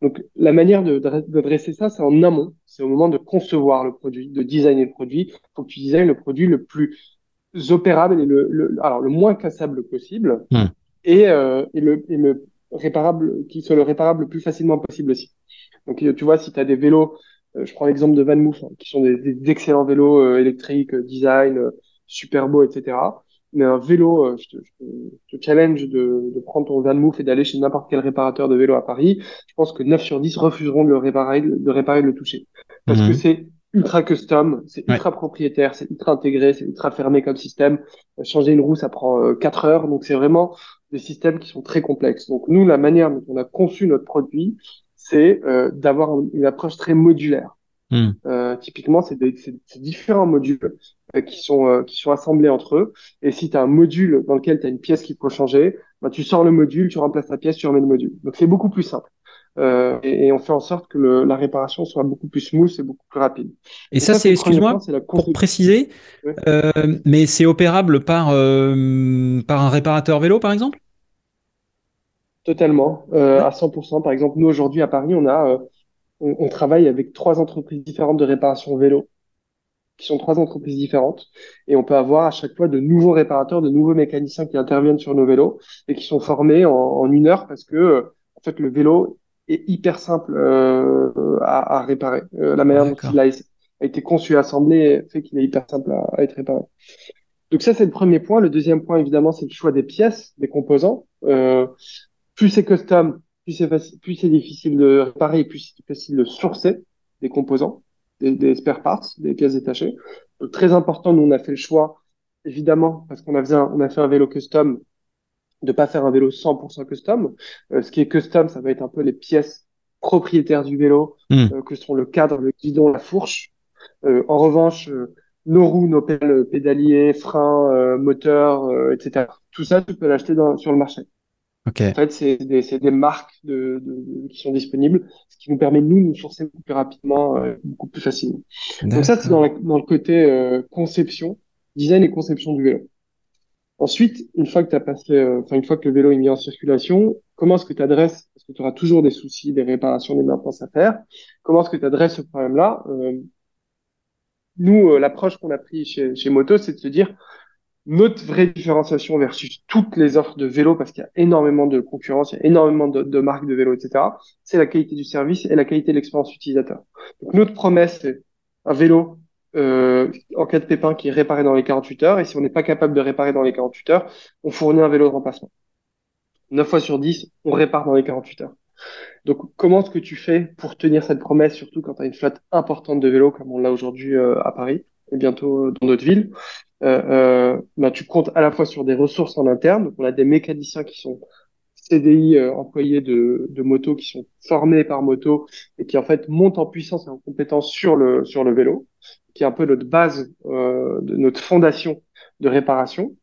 Donc, la manière de, de, dresser ça, c'est en amont. C'est au moment de concevoir le produit, de designer le produit. Il faut que tu designes le produit le plus opérable et le, le alors, le moins cassable possible hmm. et, euh, et, le, et le réparable, qui soit le réparable le plus facilement possible aussi. Donc, tu vois, si tu as des vélos, euh, je prends l'exemple de Van Moof, hein, qui sont des, des excellents vélos euh, électriques, euh, design, super beaux, etc mais un vélo, euh, je te, je te challenge de, de, prendre ton van move et d'aller chez n'importe quel réparateur de vélo à Paris, je pense que 9 sur 10 refuseront de le réparer, de réparer de le toucher. Parce que mhm. c'est ultra custom, c'est ultra propriétaire, c'est ultra intégré, c'est ultra fermé comme système. Euh, changer une roue, ça prend 4 euh, heures, donc c'est vraiment des systèmes qui sont très complexes. Donc nous, la manière dont on a conçu notre produit, c'est euh, d'avoir une approche très modulaire. Hmm. Euh, typiquement, c'est différents modules euh, qui sont euh, qui sont assemblés entre eux. Et si tu as un module dans lequel tu as une pièce qu'il faut changer, bah, tu sors le module, tu remplaces la pièce, tu remets le module. Donc c'est beaucoup plus simple. Euh, et, on fait en sorte que le, la réparation soit beaucoup plus smooth et beaucoup plus rapide. Et, ça, c'est, excuse-moi, pour préciser, euh, mais c'est opérable par, euh, par un réparateur vélo, par exemple? Totalement, à 100%. Par exemple, nous, aujourd'hui, à Paris, on a on, travaille avec trois entreprises différentes de réparation vélo, qui sont trois entreprises différentes, et on peut avoir à chaque fois de nouveaux réparateurs, de nouveaux mécaniciens qui interviennent sur nos vélos et qui sont formés en, une heure parce que euh, en fait le vélo est hyper simple euh, à, réparer. Euh, la manière dont il a, été conçu et assemblé fait qu'il est hyper simple à, être réparé. Donc ça c'est le premier point. Le deuxième point évidemment c'est le choix des pièces, des composants. Plus c'est custom, plus c'est plus c'est difficile de réparer, plus c'est facile de sourcer des composants, des, des, spare parts, des pièces détachées. Donc, très important, nous on a fait le choix, évidemment, parce qu'on a fait un, on a fait un vélo custom, de pas faire un vélo 100% custom. Euh, ce qui est custom, ça va être un peu les pièces propriétaires du vélo, hmm. euh, que sont le cadre, le guidon, la fourche. Euh, en revanche, nos roues, nos pédaliers, freins, moteurs, etc. Tout ça, tu peux l'acheter sur le marché. En fait, c'est des, des, marques de, de, qui sont disponibles, ce qui nous permet, nous, de nous sourcer beaucoup plus rapidement, euh, beaucoup plus facilement. Donc ça, c'est dans, dans, le côté euh, conception, design et conception du vélo. Ensuite, une fois que tu as passé, euh, enfin, une fois que le vélo est mis en circulation, comment est-ce que tu adresses, parce que tu auras toujours des soucis, des réparations, des maintenances à faire, comment est-ce que tu adresses ce problème-là Nous, l'approche qu'on a pris chez, chez Moto, c'est de se dire, notre vraie différenciation versus toutes les offres de vélo, parce qu'il y a énormément de concurrence, il y a énormément de, marques de vélo, etc., c'est la qualité du service et la qualité de l'expérience utilisateur. Donc notre promesse, c'est un vélo euh, en cas de pépin qui est réparé dans les 48 heures, et si on n'est pas capable de réparer dans les 48 heures, on fournit un vélo de remplacement. 9 fois sur 10, on répare dans les 48 heures. Donc, comment est-ce que tu fais pour tenir cette promesse, surtout quand tu as une flotte importante de vélos comme on l'a aujourd'hui euh, à Paris et bientôt dans d'autres villes? Bah, tu comptes à la fois sur des ressources en interne. On a des mécaniciens qui sont CDI euh, employés de, de moto, qui sont formés par moto et qui en fait montent en puissance et en compétence sur le sur le vélo, qui est un peu notre base, de notre fondation de réparation.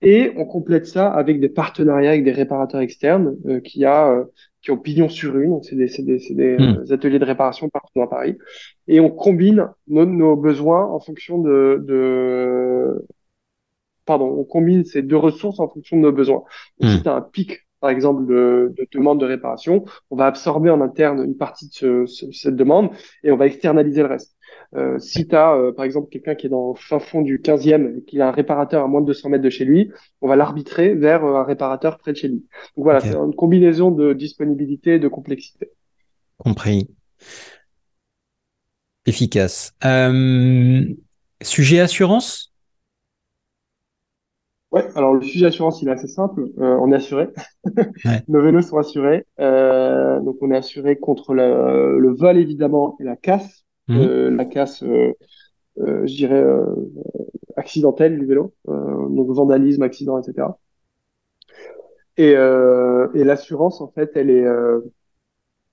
Et on complète ça avec des partenariats avec des réparateurs externes qui a qui ont pignon sur rue. Donc c'est des, des, des hmm. euh, ateliers de réparation partout dans Paris. Et on combine nos, nos besoins en fonction de, de pardon, on combine ces deux ressources en fonction de nos besoins. Donc, Si hmm. tu as un pic par exemple, de, de demande de réparation, on va absorber en interne une partie de ce, cette demande et on va externaliser le reste. Euh, si tu as, euh, par exemple, quelqu'un qui est dans le fin fond du 15e et qui a un réparateur à moins de 200 mètres de chez lui, on va l'arbitrer vers euh, un réparateur près de chez lui. Donc voilà, c'est une combinaison de disponibilité et de complexité. Compris. Efficace. Euh, sujet assurance? Ouais, alors le sujet assurance, il est assez simple. Euh, on est assuré. Nos vélos sont assurés. Euh, donc on est assuré contre le, le, vol évidemment et la casse. Mmh. Euh, la casse, euh, euh, je dirais, accidentelle du vélo. donc vandalisme, accident, etc. Et, et l'assurance, en fait, elle est,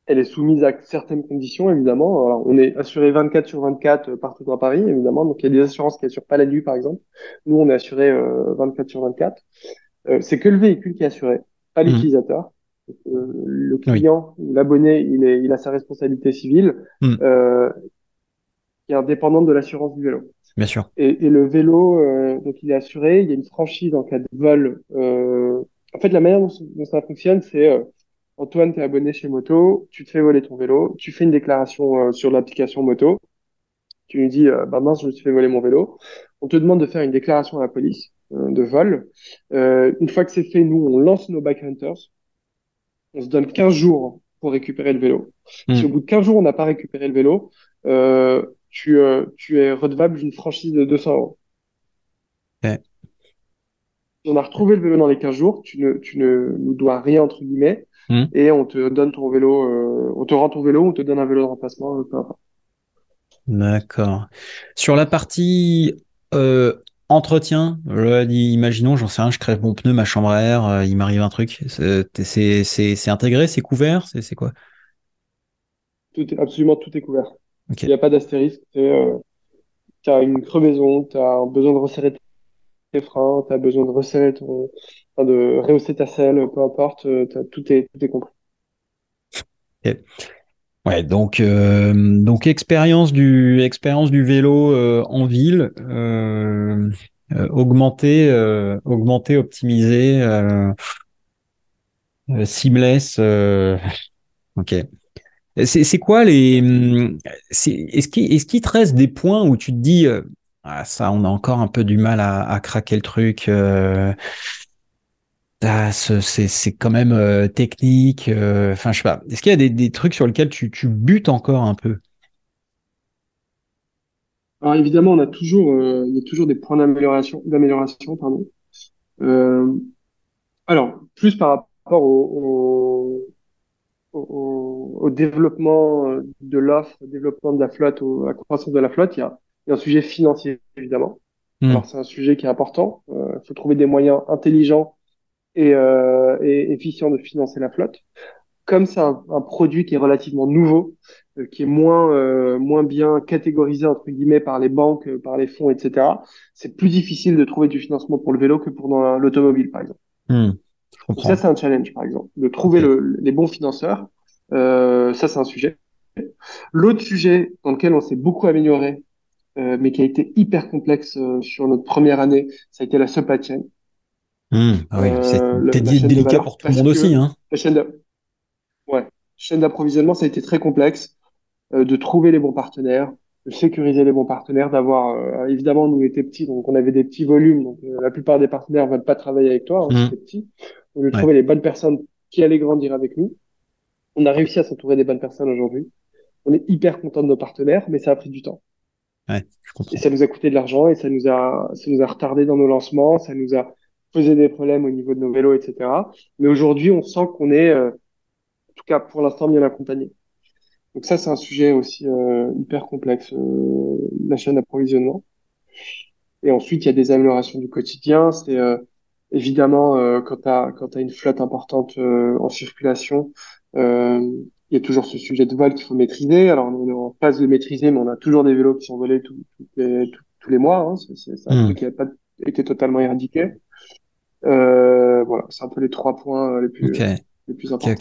elle est soumise à certaines conditions, évidemment. Alors, on est assuré 24 sur 24 euh, partout dans Paris, évidemment. Donc, il y a des assurances qui assurent pas la nuit, par exemple. Nous, on est assuré 24 euh, sur 24. Euh, c'est que le véhicule qui est assuré, pas mmh. l'utilisateur. le client ou l'abonné, il, est, il a sa responsabilité civile mmh. Qui est indépendante de l'assurance du vélo. Bien sûr. Et, et le vélo, donc il est assuré. Il y a une franchise en cas de vol. en fait, la manière dont, dont ça fonctionne, c'est Antoine, tu es abonné chez Moto, tu te fais voler ton vélo, tu fais une déclaration euh, sur l'application Moto, tu nous dis, euh, bah mince, je me suis fait voler mon vélo. On te demande de faire une déclaration à la police euh, de vol. une fois que c'est fait, nous, on lance nos backhunters. On se donne 15 jours pour récupérer le vélo. Si hmm. au bout de 15 jours, on n'a pas récupéré le vélo, tu, tu es redevable d'une franchise de 200 euros on a retrouvé le vélo dans les 15 jours, tu ne, tu ne nous dois rien, entre guillemets, hmm. et on te donne ton vélo, euh, on te rend ton vélo, on te donne un vélo de remplacement, peu importe. D'accord. Sur la partie euh, entretien, imaginons, j'en sais rien, je crève mon pneu, ma chambre à air, euh, il m'arrive un truc. C'est intégré, c'est couvert, c'est quoi? Tout est, Absolument tout est couvert. Il n'y a pas d'astérisque. Euh, tu as une crevaison, tu as besoin de resserrer freins, tu as besoin de resserrer ton, de rehausser ta selle, peu importe, euh, tout est, tout est compris. Ouais, donc euh, donc expérience du expérience du vélo euh, en ville, euh, augmenter, augmenter, optimiser, seamless. ok. C'est quoi les Est-ce qu'il est qu te reste des points où tu te dis ah, ça, on a encore un peu du mal à, craquer le truc. Euh, ah, c'est quand même euh, technique. Euh, enfin, je sais pas. Est-ce qu'il y a des, trucs sur lesquels tu, butes encore un peu? Alors évidemment, on a toujours, il y a toujours des points d'amélioration, d'amélioration, pardon. alors, plus par rapport au, au développement de l'offre, au développement de la flotte, à la croissance de la flotte, il y a il y a un sujet financier, évidemment. Hmm. Alors, c'est un sujet qui est important. Il euh, faut trouver des moyens intelligents et, euh, et efficients de financer la flotte. comme c'est un, un, produit qui est relativement nouveau, euh, qui est moins euh, moins bien catégorisé entre guillemets par les banques, euh, par les fonds, etc. C'est plus difficile de trouver du financement pour le vélo que pour l'automobile, par exemple. Ça, c'est un challenge, par exemple, de trouver le, les bons financeurs. ça, c'est un sujet. L'autre sujet dans lequel on s'est beaucoup amélioré, mais qui a été hyper complexe sur notre première année, ça a été la supply chain. Hmm, ah oui, c'est délicat pour tout le monde aussi. Hein. La chaîne de... Ouais, chaîne d'approvisionnement, ça a été très complexe. Euh, de trouver les bons partenaires, de sécuriser les bons partenaires, d'avoir euh, évidemment nous étions petits, donc on avait des petits volumes, donc euh, la plupart des partenaires veulent pas travailler avec toi, hein, mmh. petit. On a trouvé les bonnes personnes qui allaient grandir avec nous. On a réussi à s'entourer des bonnes personnes aujourd'hui. On est hyper content de nos partenaires, mais ça a pris du temps. Ouais, je et ça nous a coûté de l'argent et ça nous a, ça nous a retardé dans nos lancements, ça nous a posé des problèmes au niveau de nos vélos, etc. Mais aujourd'hui, on sent qu'on est, en tout cas pour l'instant, bien accompagné. Donc ça, c'est un sujet aussi euh, hyper complexe, euh, la chaîne d'approvisionnement. Et ensuite, il y a des améliorations du quotidien. C'est euh, évidemment quand tu as, quand as une flotte importante en circulation, il y a toujours ce sujet de vol qu'il faut maîtriser. Alors, on est en phase de maîtriser, mais on a toujours des vélos qui sont volés tous les, tous les mois. Hein. C'est un hmm. truc qui n'a pas été totalement éradiqué. voilà, c'est un peu les trois points les plus, les plus importants.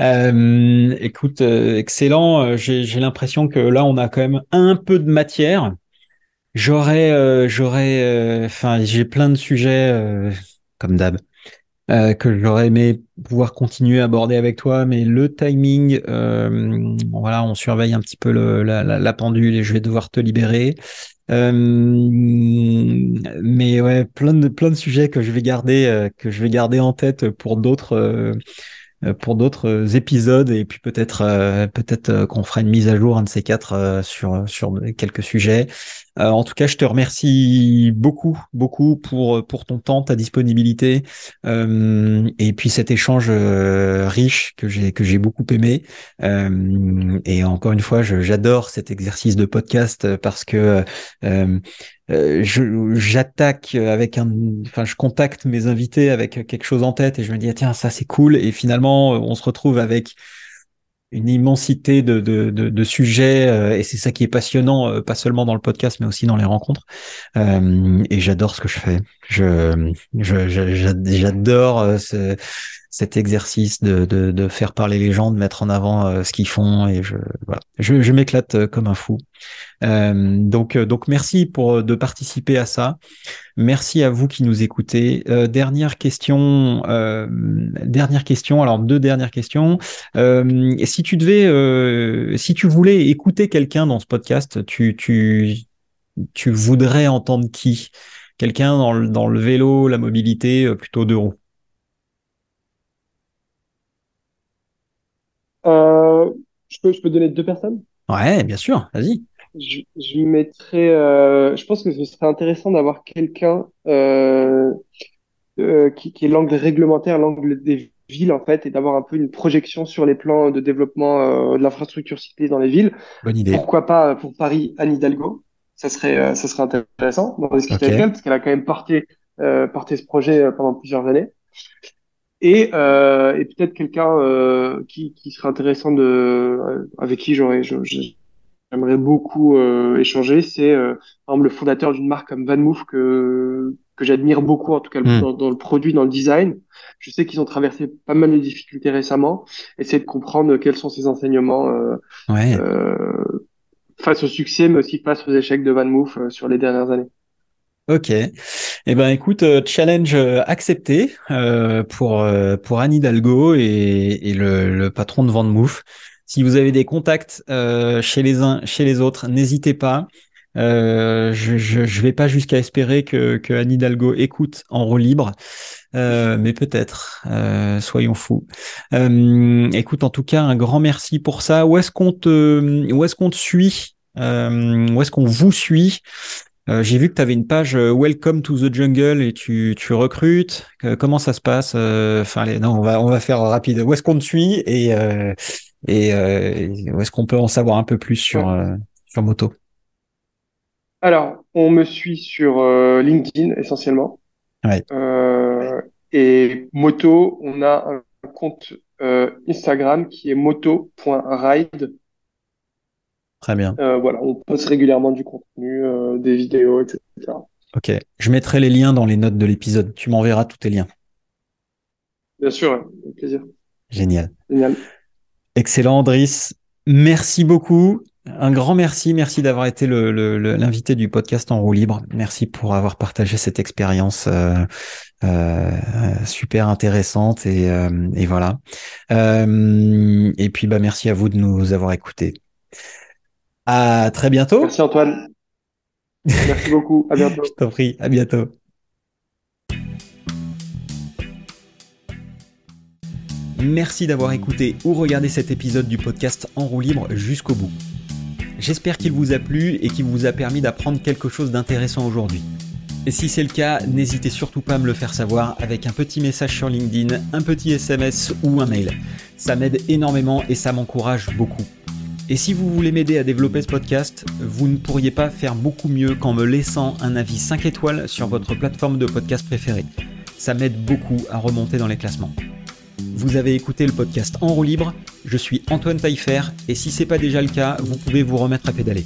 Euh, écoute, euh, excellent. Euh, j'ai l'impression que là, on a quand même un peu de matière. J'aurais, j'aurais, enfin, j'ai plein de sujets comme d'hab que j'aurais aimé pouvoir continuer à aborder avec toi, mais le timing, voilà, on surveille un petit peu le, la, la, pendule et je vais devoir te libérer. mais ouais, plein de plein de sujets que je vais garder, que je vais garder en tête pour d'autres euh, pour d'autres euh, épisodes et puis peut-être euh, peut-être qu'on fera une mise à jour un de ces quatre sur sur quelques sujets. En tout cas, je te remercie beaucoup beaucoup pour pour ton temps, ta disponibilité et puis cet échange riche que j'ai que j'ai beaucoup aimé. et encore une fois, j'adore cet exercice de podcast parce que euh, j'attaque avec un, enfin, je contacte mes invités avec quelque chose en tête et je me dis ah, tiens ça c'est cool et finalement on se retrouve avec une immensité de, de, de, de sujets euh, et c'est ça qui est passionnant, euh, pas seulement dans le podcast mais aussi dans les rencontres. Euh, et j'adore ce que je fais. Je, j'adore ce, cet exercice de, de, de, faire parler les gens, de mettre en avant ce qu'ils font et je, voilà, je, je m'éclate comme un fou. Euh, donc, euh, donc merci pour euh, de participer à ça. Merci à vous qui nous écoutez. dernière question, dernière question. Alors deux dernières questions. si tu devais, si tu voulais écouter quelqu'un dans ce podcast, tu, tu, tu voudrais entendre qui? Quelqu'un dans le, dans le vélo, la mobilité, plutôt deux roues. Je peux, je peux donner deux personnes? Ouais, bien sûr, vas-y je, je mettrais. Euh, je pense que ce serait intéressant d'avoir quelqu'un euh, euh, qui, qui est l'angle réglementaire, l'angle des villes en fait, et d'avoir un peu une projection sur les plans de développement de l'infrastructure cycliste dans les villes. Bonne idée. Pourquoi pas pour Paris, Anne Hidalgo Ça serait, ça serait intéressant d'en discuter avec elle parce qu'elle a quand même porté, porté ce projet pendant plusieurs années. Et, euh, et peut-être quelqu'un euh, qui, qui serait intéressant de avec qui j'aurais j'aimerais beaucoup euh, échanger, c'est euh, par exemple le fondateur d'une marque comme VanMoof que que j'admire beaucoup en tout cas hmm. dans, le produit, dans le design. Je sais qu'ils ont traversé pas mal de difficultés récemment. Essayer de comprendre quels sont ses enseignements euh, ouais. face au succès, mais aussi face aux échecs de VanMoof sur les dernières années. Ok. Eh ben, écoute, challenge accepté euh, pour pour Anne Hidalgo et, et le, le, patron de VanMoof. Si vous avez des contacts euh, chez les uns, chez les autres, n'hésitez pas. Euh, je, je, vais pas jusqu'à espérer que, que Anne Hidalgo écoute en roue libre, euh, mais peut-être. soyons fous. écoute, en tout cas, un grand merci pour ça. Où est-ce qu'on te, où est-ce qu'on te suit? Où est-ce qu'on vous suit? J'ai vu que tu avais une page Welcome to the Jungle et tu, tu recrutes. comment ça se passe Enfin, non, on va on va faire rapide. Où est-ce qu'on te suit et et euh, est-ce qu'on peut en savoir un peu plus sur, euh, sur Moto? Alors, on me suit sur euh, LinkedIn essentiellement. Ouais. Euh, et Moto, on a un compte Instagram qui est moto.ride. Très bien. voilà, on poste régulièrement du contenu, des vidéos, etc. Ok, je mettrai les liens dans les notes de l'épisode. Tu m'enverras tous tes liens. Bien sûr, avec plaisir. Génial. Génial. Excellent, Driss. Merci beaucoup. Un grand merci. Merci d'avoir été l'invité du podcast en roue libre. Merci pour avoir partagé cette expérience euh, euh, super intéressante et, euh, voilà. et puis bah merci à vous de nous avoir écoutés. À très bientôt. Merci Antoine. Merci beaucoup. À bientôt. Je t'en prie. À bientôt. Merci d'avoir écouté ou regardé cet épisode du podcast En roue libre jusqu'au bout. J'espère qu'il vous a plu et qu'il vous a permis d'apprendre quelque chose d'intéressant aujourd'hui. Et si c'est le cas, n'hésitez surtout pas à me le faire savoir avec un petit message sur LinkedIn, un petit SMS ou un mail. Ça m'aide énormément et ça m'encourage beaucoup. Et si vous voulez m'aider à développer ce podcast, vous ne pourriez pas faire beaucoup mieux qu'en me laissant un avis 5 étoiles sur votre plateforme de podcast préférée. Ça m'aide beaucoup à remonter dans les classements. Vous avez écouté le podcast En roue libre, je suis Antoine Taillefer et si c'est pas déjà le cas, vous pouvez vous remettre à pédaler.